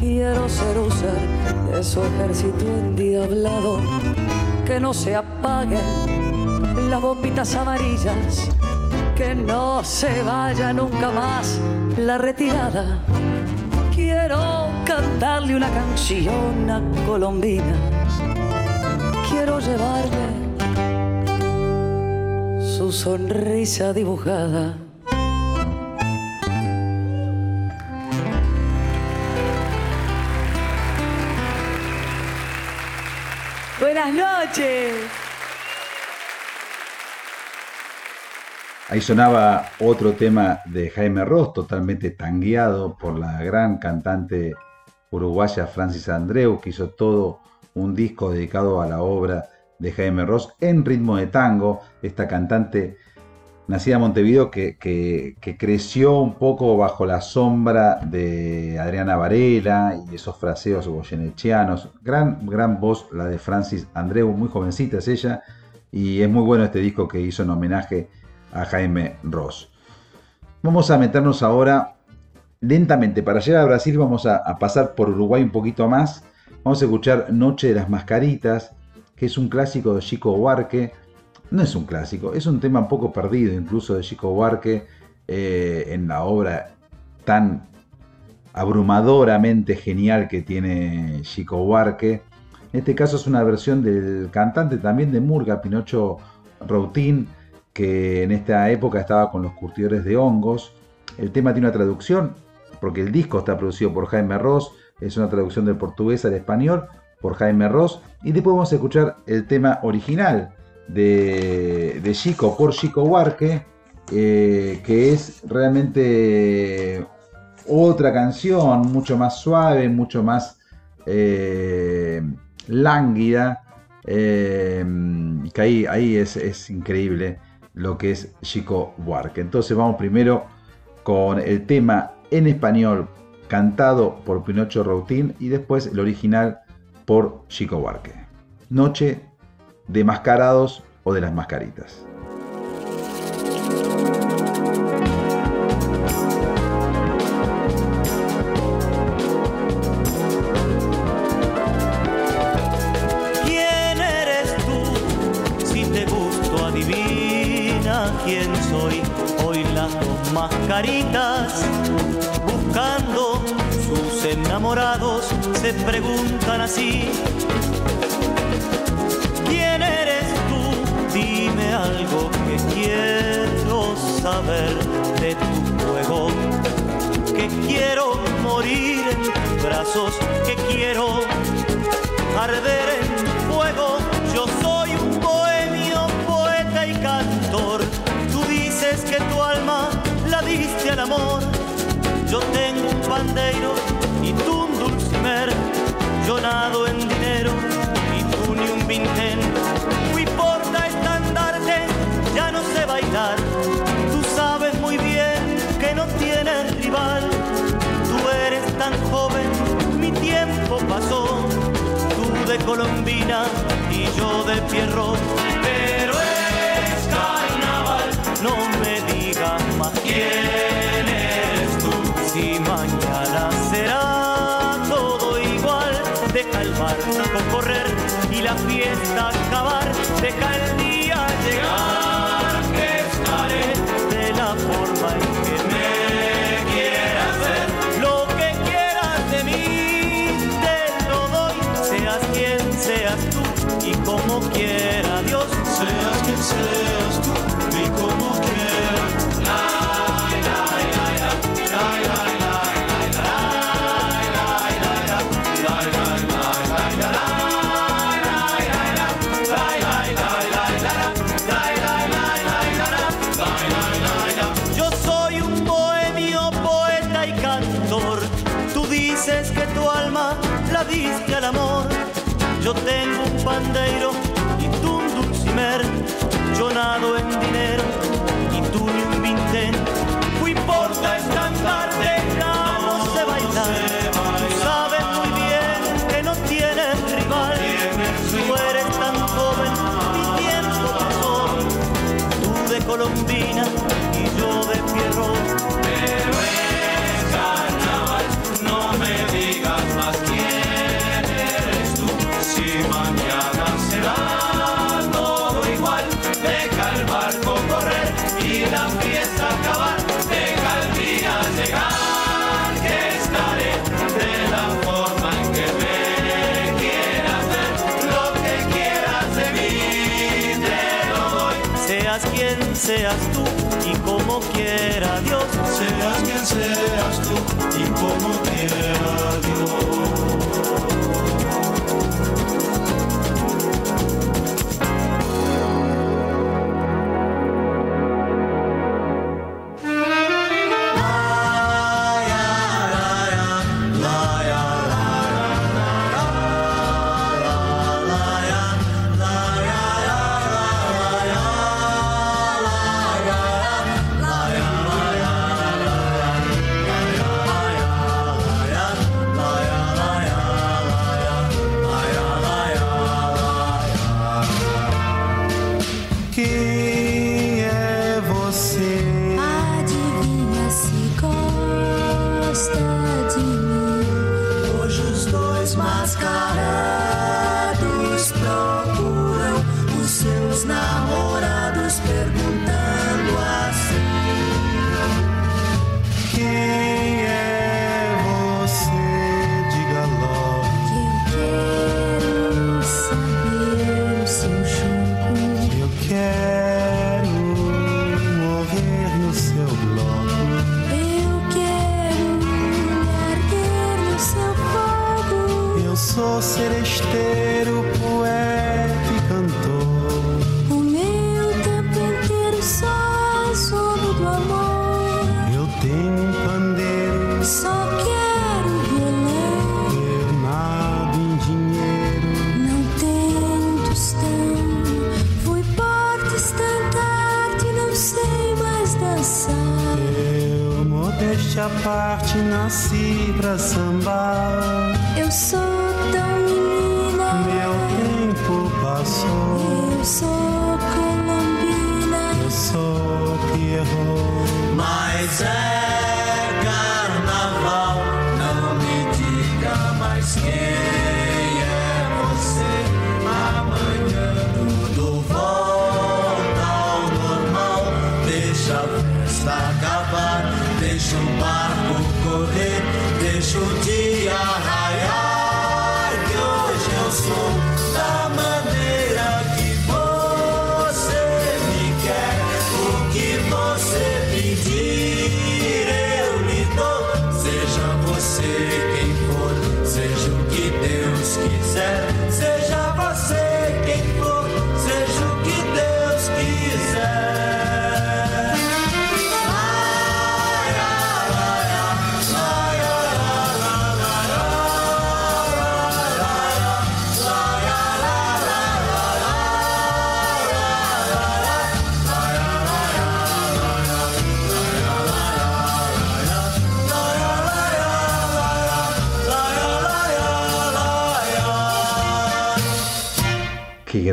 Quiero ser usar de su ejército endiablado. Que no se apaguen las bombitas amarillas. Que no se vaya nunca más la retirada. Quiero cantarle una canción a Colombina. Quiero llevarle su sonrisa dibujada. Buenas noches. Ahí sonaba otro tema de Jaime Ross, totalmente tangueado por la gran cantante uruguaya Francis Andreu, que hizo todo un disco dedicado a la obra de Jaime Ross en ritmo de tango. Esta cantante nacida en Montevideo que, creció un poco bajo la sombra de Adriana Varela y esos fraseos goyenechianos. Gran, gran voz la de Francis Andreu, muy jovencita es ella, y es muy bueno este disco que hizo en homenaje a Jaime Ross. Vamos a meternos ahora lentamente. Para llegar a Brasil vamos a, a pasar por Uruguay un poquito más. Vamos a escuchar Noche de las Mascaritas, que es un clásico de Chico Huarque. No es un clásico, es un tema poco perdido incluso de Chico Huarque eh, en la obra tan abrumadoramente genial que tiene Chico Huarque. En este caso es una versión del cantante también de Murga, Pinocho Routín, que en esta época estaba con los curtidores de hongos. El tema tiene una traducción, porque el disco está producido por Jaime Ross, es una traducción del portugués al español por Jaime Ross, y después vamos a escuchar el tema original de, Chico por Chico Huarque, eh, que es realmente otra canción, mucho más suave, mucho más eh, lánguida, eh, que ahí, ahí es, es increíble lo que es Chico Buarque. Entonces vamos primero con el tema en español cantado por Pinocho Routín y después el original por Chico Buarque. Noche de mascarados o de las mascaritas. Que quiero arder en fuego. Yo soy un bohemio, poeta y cantor. Tú dices que tu alma la diste al amor. Yo tengo un pandeiro y tú un dulcimer. Yo nado en dinero y tú ni un vintén. Fui porta estandarte, ya no sé bailar. Tú sabes muy bien que no tienes rival. Qué pasó, tú de Colombina y yo de Pierrot. Pero es carnaval, no me digas más quién eres tú. Si mañana será todo igual, deja el barco correr y la fiesta acabar, deja el Yo tengo un pandeiro y tú un dulcimer, yo nado en dinero quiera pra sambar. Eu sou tão menina. Meu tempo passou. Eu sou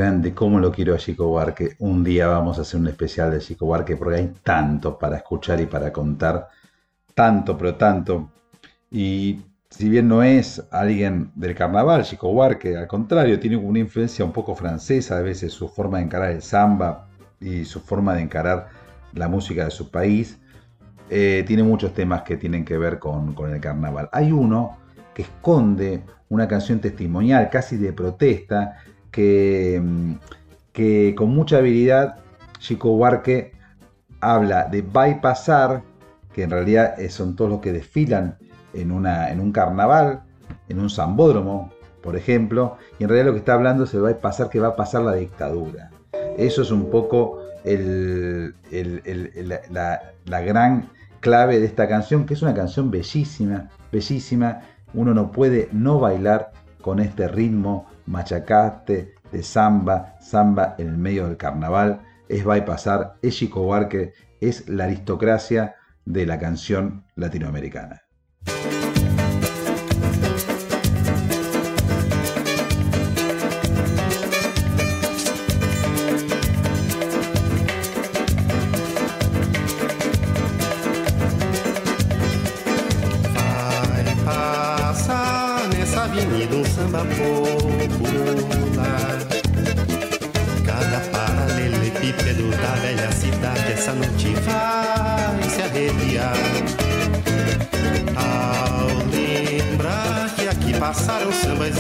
grande, cómo lo quiero a Chico Buarque. Un día vamos a hacer un especial de Chico Buarque porque hay tanto para escuchar y para contar. Tanto, pero tanto. Y si bien no es alguien del carnaval, Chico Buarque, al contrario, tiene una influencia un poco francesa, a veces su forma de encarar el samba y su forma de encarar la música de su país. eh, tiene muchos temas que tienen que ver con, con el carnaval. Hay uno que esconde una canción testimonial, casi de protesta, que, con mucha habilidad Chico Buarque habla de bypassar, que en realidad son todos los que desfilan en, una, en un carnaval, en un zambódromo, por ejemplo, y en realidad lo que está hablando es de bypassar que va a pasar la dictadura. Eso es un poco el- el- el- el- la, la gran clave de esta canción, que es una canción bellísima, bellísima. Uno no puede no bailar con este ritmo machacaste de samba, samba en el medio del carnaval. Es bypassar, es Chico Buarque, es la aristocracia de la canción latinoamericana. Passaram sambas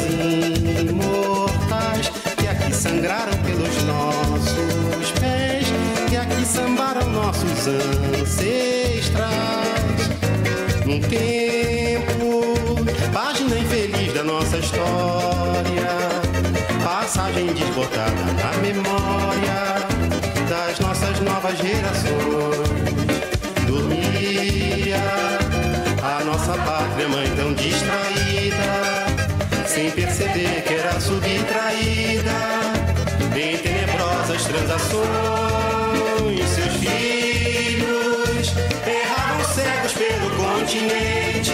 imortais, que aqui sangraram pelos nossos pés, que aqui sambaram nossos ancestrais num tempo, página infeliz da nossa história, passagem desbotada na memória das nossas novas gerações. Dormia a nossa pátria mãe tão distraída, sem perceber que era subtraída em tenebrosas transações. Seus filhos erravam cegos pelo continente,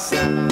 passar.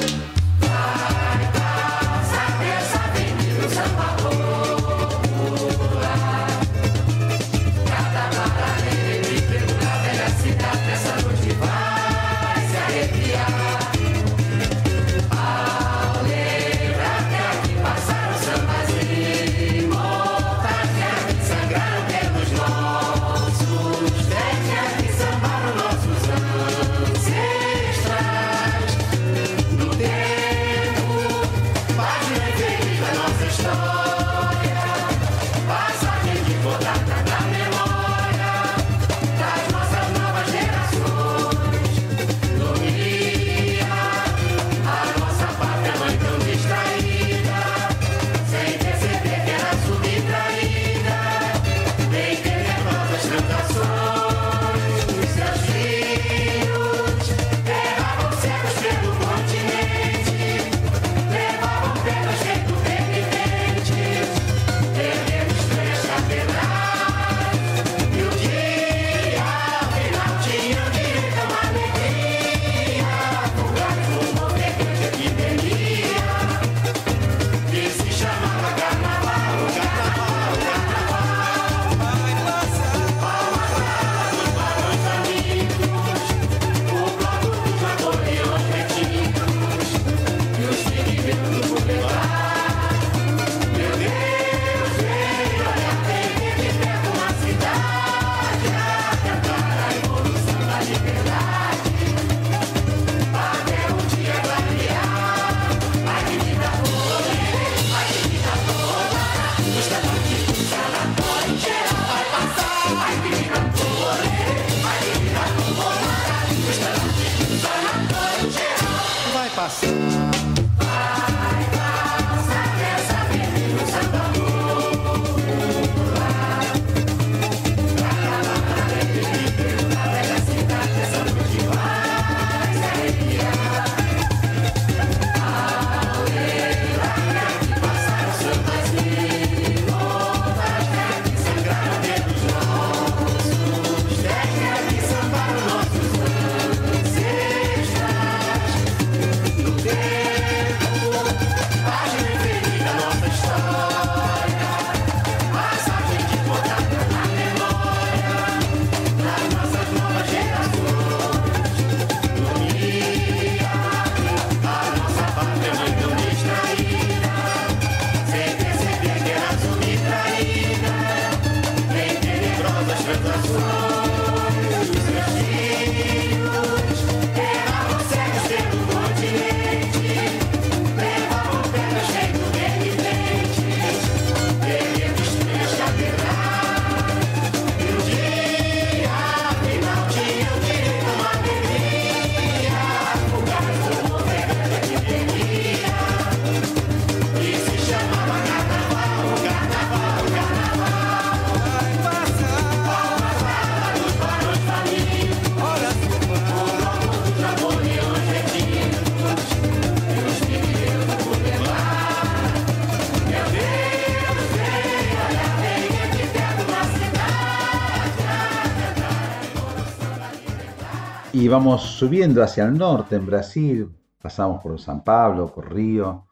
Vamos subiendo hacia el norte, en Brasil, pasamos por San Pablo, por Río,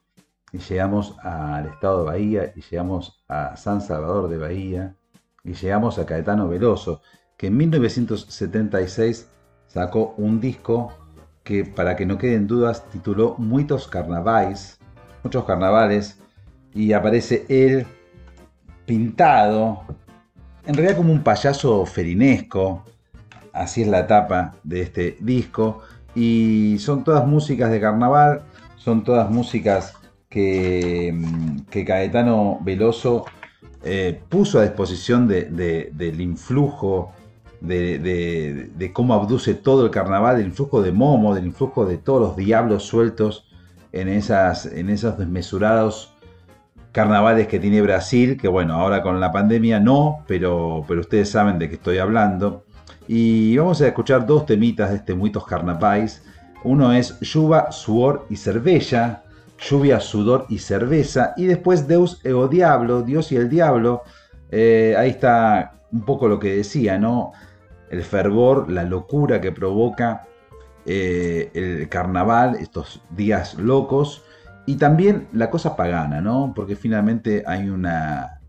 y llegamos al estado de Bahía, y llegamos a San Salvador de Bahía, y llegamos a Caetano Veloso, que en 1976 sacó un disco que, para que no queden dudas, tituló Muitos Carnavais, muchos carnavales, y aparece él pintado, en realidad como un payaso ferinesco, así es la tapa de este disco, y son todas músicas de carnaval, son todas músicas que, mm, que Caetano Veloso eh, puso a disposición de- de- del influjo, de cómo abduce todo el carnaval, del influjo de Momo, del influjo de todos los diablos sueltos en, esas, en esos desmesurados carnavales que tiene Brasil, que bueno, ahora con la pandemia no, pero, pero ustedes saben de qué estoy hablando. Y vamos a escuchar dos temitas de este Muitos Carnavais. Uno es Lluva, Suor y Cervella. Lluvia, Sudor y Cerveza. Y después Deus e o Diablo, Dios y el Diablo. Eh, ahí está un poco lo que decía, ¿no? El fervor, la locura que provoca eh, el carnaval, estos días locos. Y también la cosa pagana, ¿no? Porque finalmente hay una,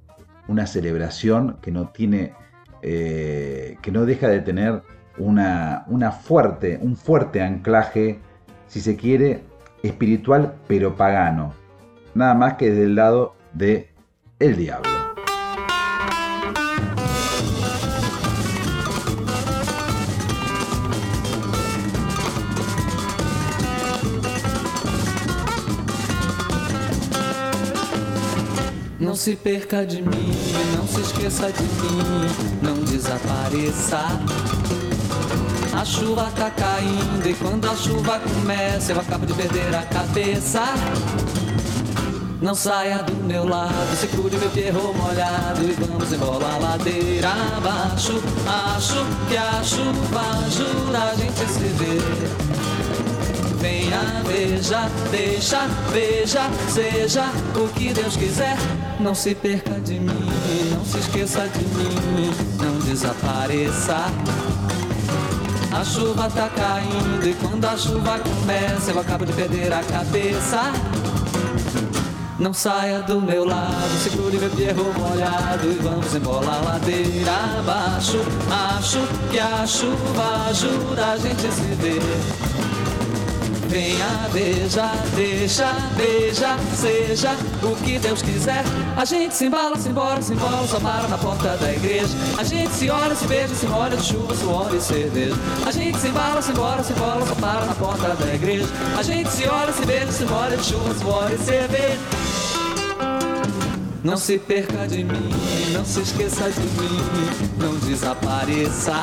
una celebración que no tiene, eh, que no deja de tener una, una fuerte, un fuerte anclaje, si se quiere, espiritual pero pagano. Nada más que del lado de el diablo. Se perca de mim, não se esqueça de mim, não desapareça. A chuva tá caindo e quando a chuva começa eu acabo de perder a cabeça. Não saia do meu lado, segure meu perro molhado e vamos embora a ladeira abaixo. Acho que a chuva ajuda a gente a se ver. Venha, veja, deixa, veja, seja o que Deus quiser. Não se perca de mim, não se esqueça de mim, não desapareça. A chuva tá caindo e quando a chuva começa eu acabo de perder a cabeça. Não saia do meu lado, segure meu perro molhado e vamos embora a ladeira abaixo. Acho que a chuva ajuda a gente a se ver. Venha, veja, deixa, beija, seja o que Deus quiser. A gente se embala, se embora, se embora, só para na porta da igreja. A gente se olha, se beija, se molha de chuva, suor e cerveja. A gente se embala, se embora, se embora, só para na porta da igreja. A gente se olha, se beija, se molha de chuva, suor e cerveja. Não se perca de mim, não se esqueça de mim, não desapareça.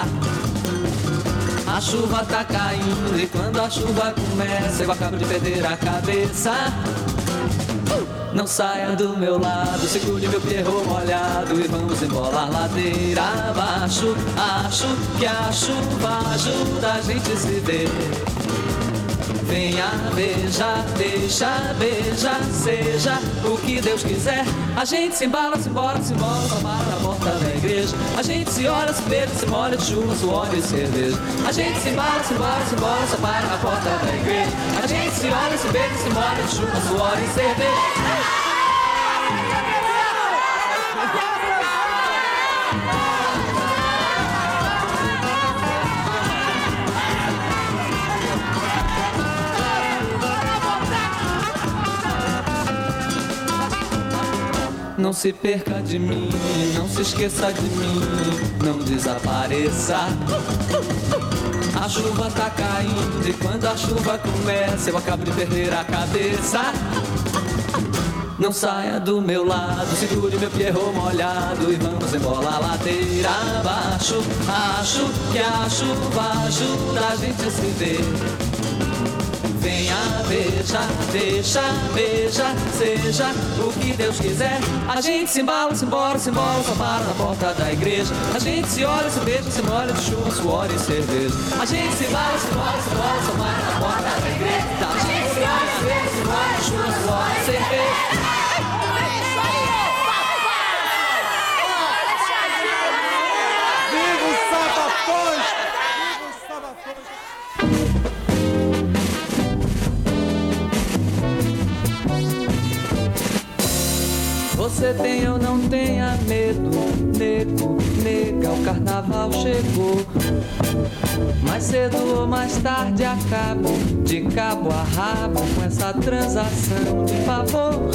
A chuva tá caindo e quando a chuva começa eu acabo de perder a cabeça. Não saia do meu lado, segure meu perro molhado e vamos embora a ladeira abaixo. Acho que a chuva ajuda a gente se ver. Venha, veja, deixa, beija, seja o que Deus quiser. A gente se embala, se embora, se embora, só para na porta da igreja. A gente se olha, se beija, se molha de chuva, suor e cerveja. A gente se embala, se embora, se embora, só para na porta da igreja. A gente se olha, se beija, se molha de chuva, suor e cerveja. Não se perca de mim, não se esqueça de mim, não desapareça. A chuva tá caindo e quando a chuva começa eu acabo de perder a cabeça. Não saia do meu lado, segure meu perro molhado e vamos embora a ladeira abaixo. Acho que a chuva ajuda a gente a se ver. Venha, veja, deixa, beija, seja o que Deus quiser. A gente se embala, se embora, se embora, só para na porta da igreja. A gente se olha, se beija, se molha de chuva, suor e cerveja. A gente se embala, se embora, se embora, só para na porta da igreja. A gente se olha, se beija, se molha de chuva, suor e cerveja. Você tem ou não tenha medo, nego, nega, o carnaval chegou. Mais cedo ou mais tarde acabo, de cabo a rabo, com essa transação de favor.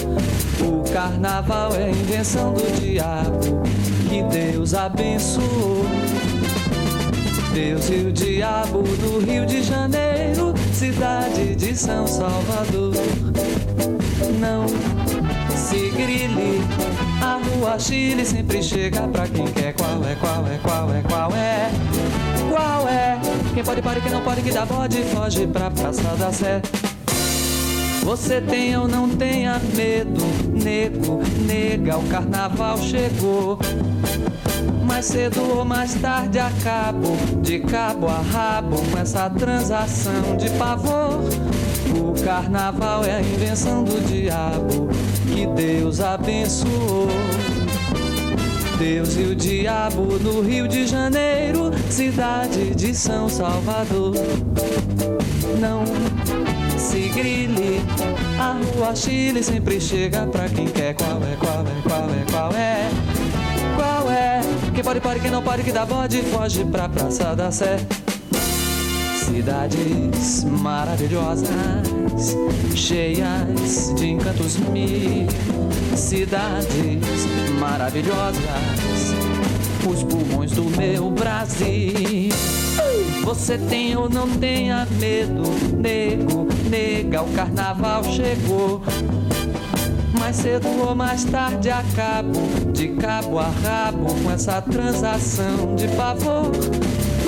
O carnaval é invenção do diabo, que Deus abençoou. Deus e o diabo do Rio de Janeiro, cidade de São Salvador. Não se grile, a rua Chile sempre chega pra quem quer. Qual é, qual é, qual é, qual é? Qual é? Quem pode, pode, quem não pode, que dá bode, foge pra Praça da Sé. Você tem ou não tenha medo, nego, nega, o carnaval chegou. Mais cedo ou mais tarde acabo, de cabo a rabo, com essa transação de pavor. O carnaval é a invenção do diabo, que Deus abençoou. Deus e o diabo no Rio de Janeiro, cidade de São Salvador. Não se grile, a rua Chile sempre chega pra quem quer. Qual é, qual é, qual é, qual é? Qual é? Quem pode, pode, quem não pode, que dá bode, foge pra Praça da Sé. Cidades maravilhosas, cheias de encantos mil. Cidades maravilhosas, os pulmões do meu Brasil. Você tem ou não tenha medo, nego, nega, o carnaval chegou. Mais cedo ou mais tarde acabo, de cabo a rabo, com essa transação de favor.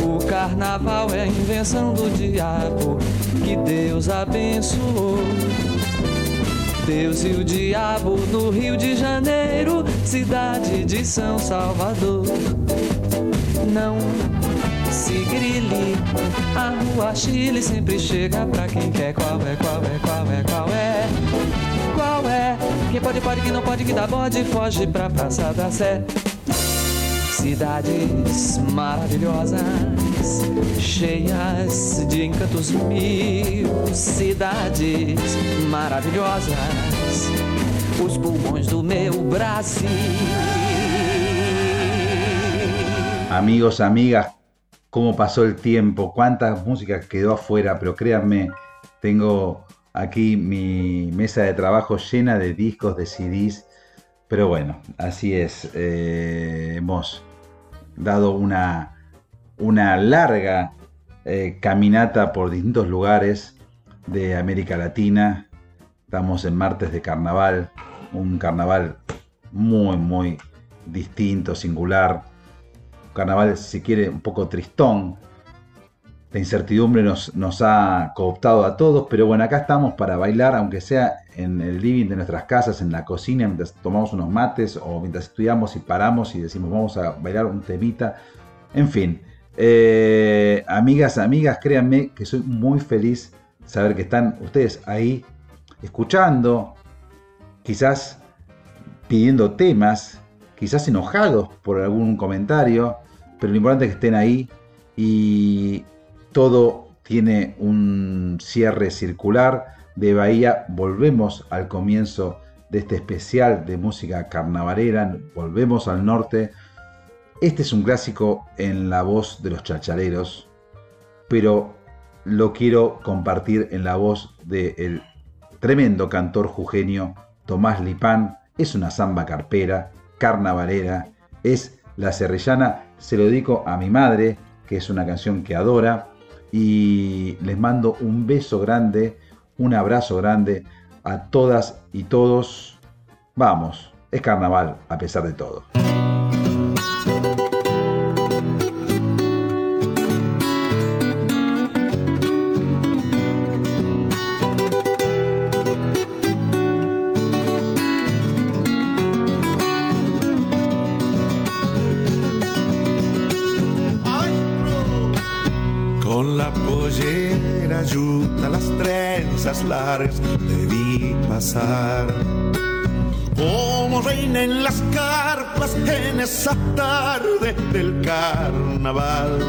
O carnaval é a invenção do diabo, que Deus abençoou. Deus e o diabo no Rio de Janeiro, cidade de São Salvador. Não se grile, a rua Chile sempre chega pra quem quer. Qual é, qual é, qual é, qual é? Qual é? Quem pode, pode, quem não pode, que dá bode, foge pra Praça da Sé. Cidades maravilhosas, cheias de encantos mil. Cidades maravilhosas, os pulmões do meu Brasil. Amigos, amigas, cómo pasó el tiempo, cuántas músicas quedó afuera, pero créanme, tengo aquí mi mesa de trabajo llena de discos, de CDs, pero bueno, así es, eh, dado una, una larga eh, caminata por distintos lugares de América Latina, estamos en martes de carnaval, un carnaval muy, muy distinto, singular, carnaval, si quiere, un poco tristón. La incertidumbre nos, nos ha cooptado a todos, pero bueno, acá estamos para bailar, aunque sea en el living de nuestras casas, en la cocina, mientras tomamos unos mates o mientras estudiamos y paramos y decimos vamos a bailar un temita. En fin, eh, amigas, amigas, créanme que soy muy feliz saber que están ustedes ahí escuchando, quizás pidiendo temas, quizás enojados por algún comentario, pero lo importante es que estén ahí y todo tiene un cierre circular. De Bahía volvemos al comienzo de este especial de música carnavalera, volvemos al norte. Este es un clásico en la voz de los chachaleros, pero lo quiero compartir en la voz del tremendo cantor jujeño Tomás Lipán. Es una samba carpera, carnavalera, es La Serrellana, se lo dedico a mi madre, que es una canción que adora, y les mando un beso grande, un abrazo grande a todas y todos. Vamos, es carnaval a pesar de todo. Con la pollera yuta, las trenzas largas, te vi pasar. Como reina en las carpas en esa tarde del carnaval.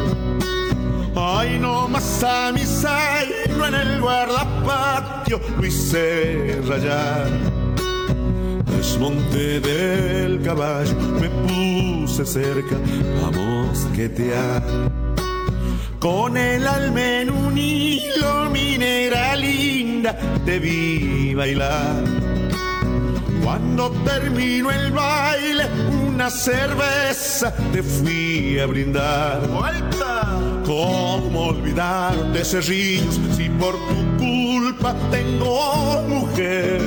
Ay, no más a mi zaino en el guardapatio lo hice rayar. desmonté del caballo, me puse cerca a mosquetear. Con el alma en un hilo, mi negra linda, te vi bailar. Cuando terminó el baile, una cerveza te fui a brindar. ¡Vuelta! ¿Cómo olvidarte, cerrillos, si por tu culpa tengo mujer?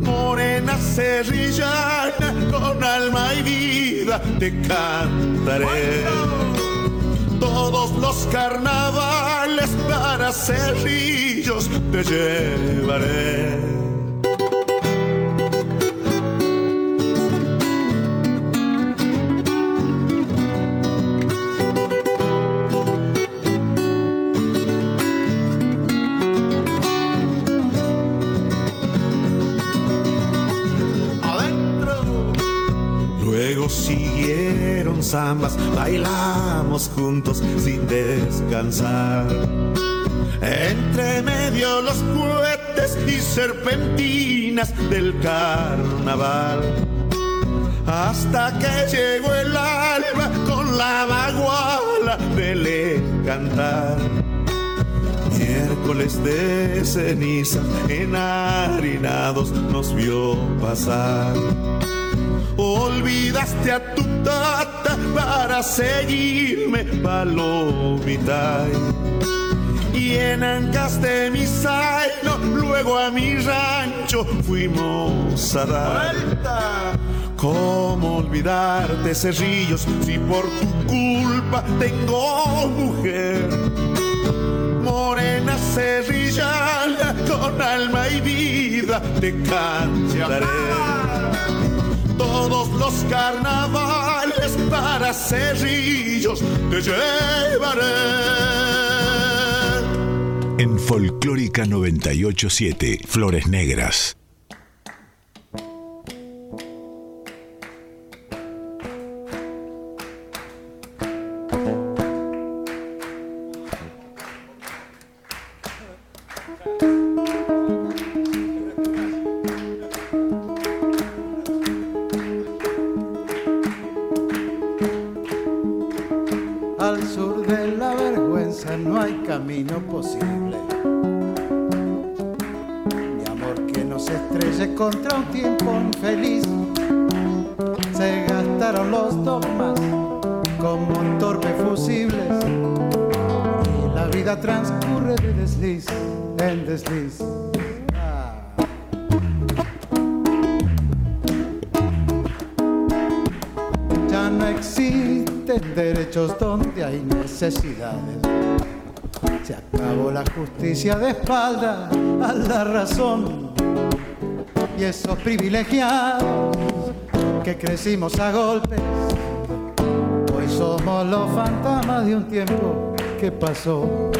Morena cerrillana, con alma y vida te cantaré. Todos los carnavales para cerrillos te llevaré. Siguieron zambas, bailamos juntos sin descansar. Entre medio los cohetes y serpentinas del carnaval. Hasta que llegó el alba con la baguala del cantar. Miércoles de ceniza, enharinados nos vio pasar. Olvidaste a tu tata para seguirme palomita. Y en Ancas de mi zaino, luego a mi rancho fuimos a dar. ¿Cómo olvidarte, cerrillos, si por tu culpa tengo mujer? Morena cerrillana, con alma y vida te cantaré todos los carnavales para cerrillos te llevaré. En Folclórica 987, Flores Negras. Transcurre de desliz en desliz. Ya no existen derechos donde hay necesidades. Se acabó la justicia de espalda a la razón. Y esos privilegiados que crecimos a golpes, hoy somos los fantasmas de un tiempo que pasó.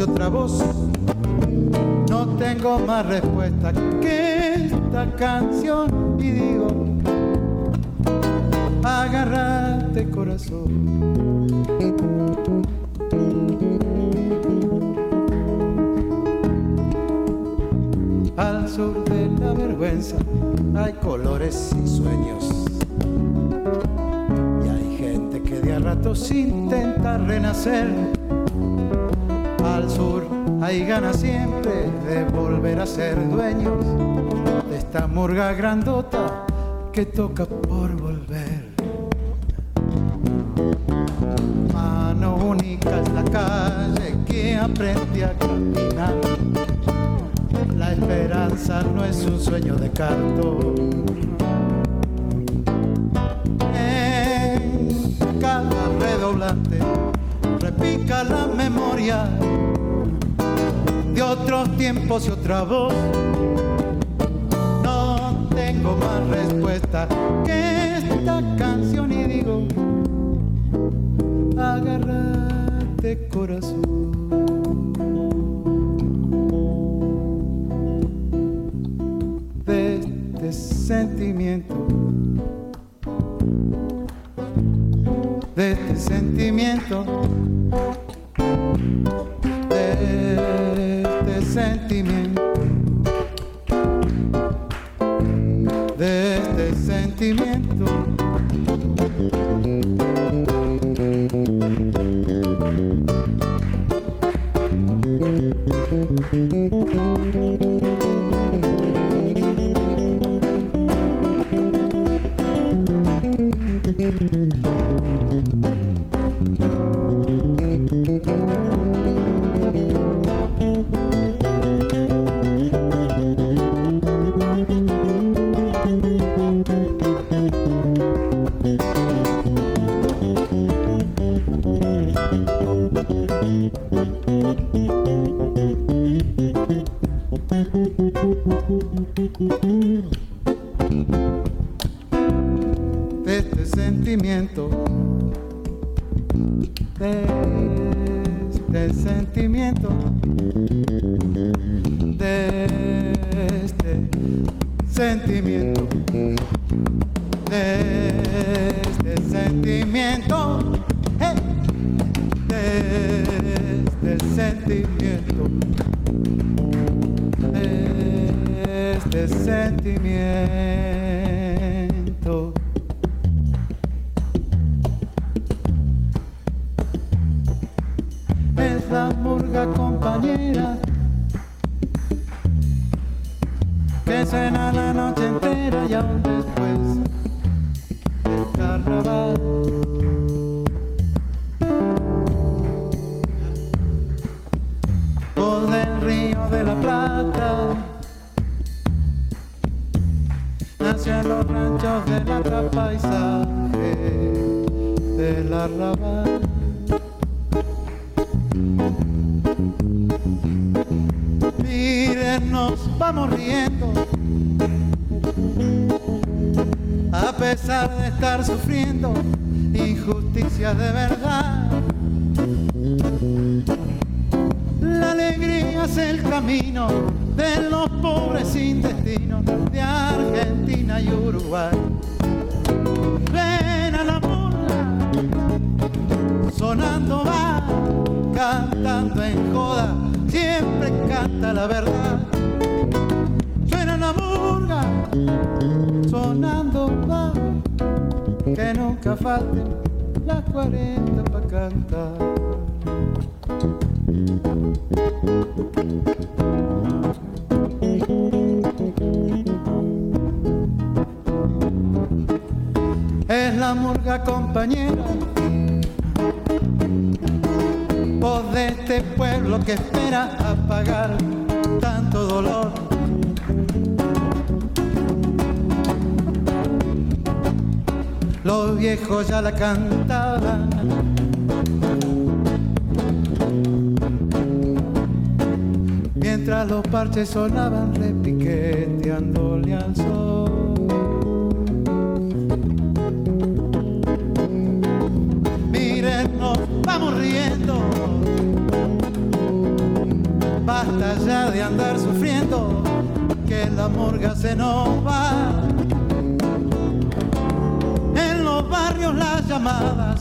Otra voz. No tengo más respuesta que esta canción y digo, agárrate corazón. Al sur de la vergüenza hay colores y sueños. Y hay gente que de a ratos intenta renacer. Hay ganas siempre de volver a ser dueños de esta murga grandota que toca por volver. Mano única es la calle que aprende a caminar. La esperanza no es un sueño de cartón. Tiempos y otra voz. No tengo más respuesta que esta canción y digo, Agárrate corazón. De este sentimiento, de este sentimiento, de este sentimiento. es la murga compañera los ranchos del atrapaisaje del arrabal. Miren, nos vamos riendo, a pesar de estar sufriendo injusticia de verdad. La alegría es el camino de los pobres sin destino de Argentina y Uruguay. Ven la murga, sonando va, cantando en joda, siempre canta la verdad. Suena la murga, sonando va, que nunca falten las 40 para cantar. La murga compañera, voz de este pueblo que espera apagar tanto dolor. Los viejos ya la cantaban. Mientras los parches sonaban de andar sufriendo, que la murga se nos va. En los barrios las llamadas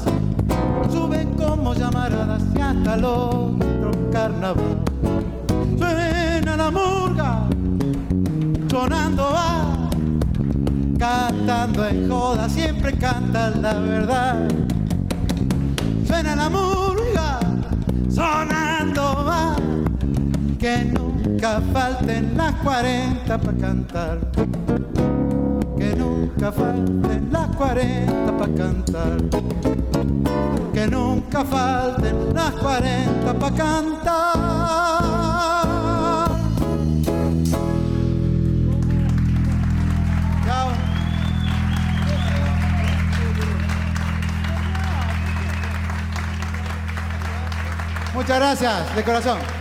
suben como llamaradas y hasta el otro carnaval. Suena la murga, sonando va, cantando en joda, siempre canta la verdad. Suena la murga, nunca falten las 40 para cantar. Que nunca falten las 40 para cantar. Que nunca falten las 40 para cantar. Muchas gracias, de corazón.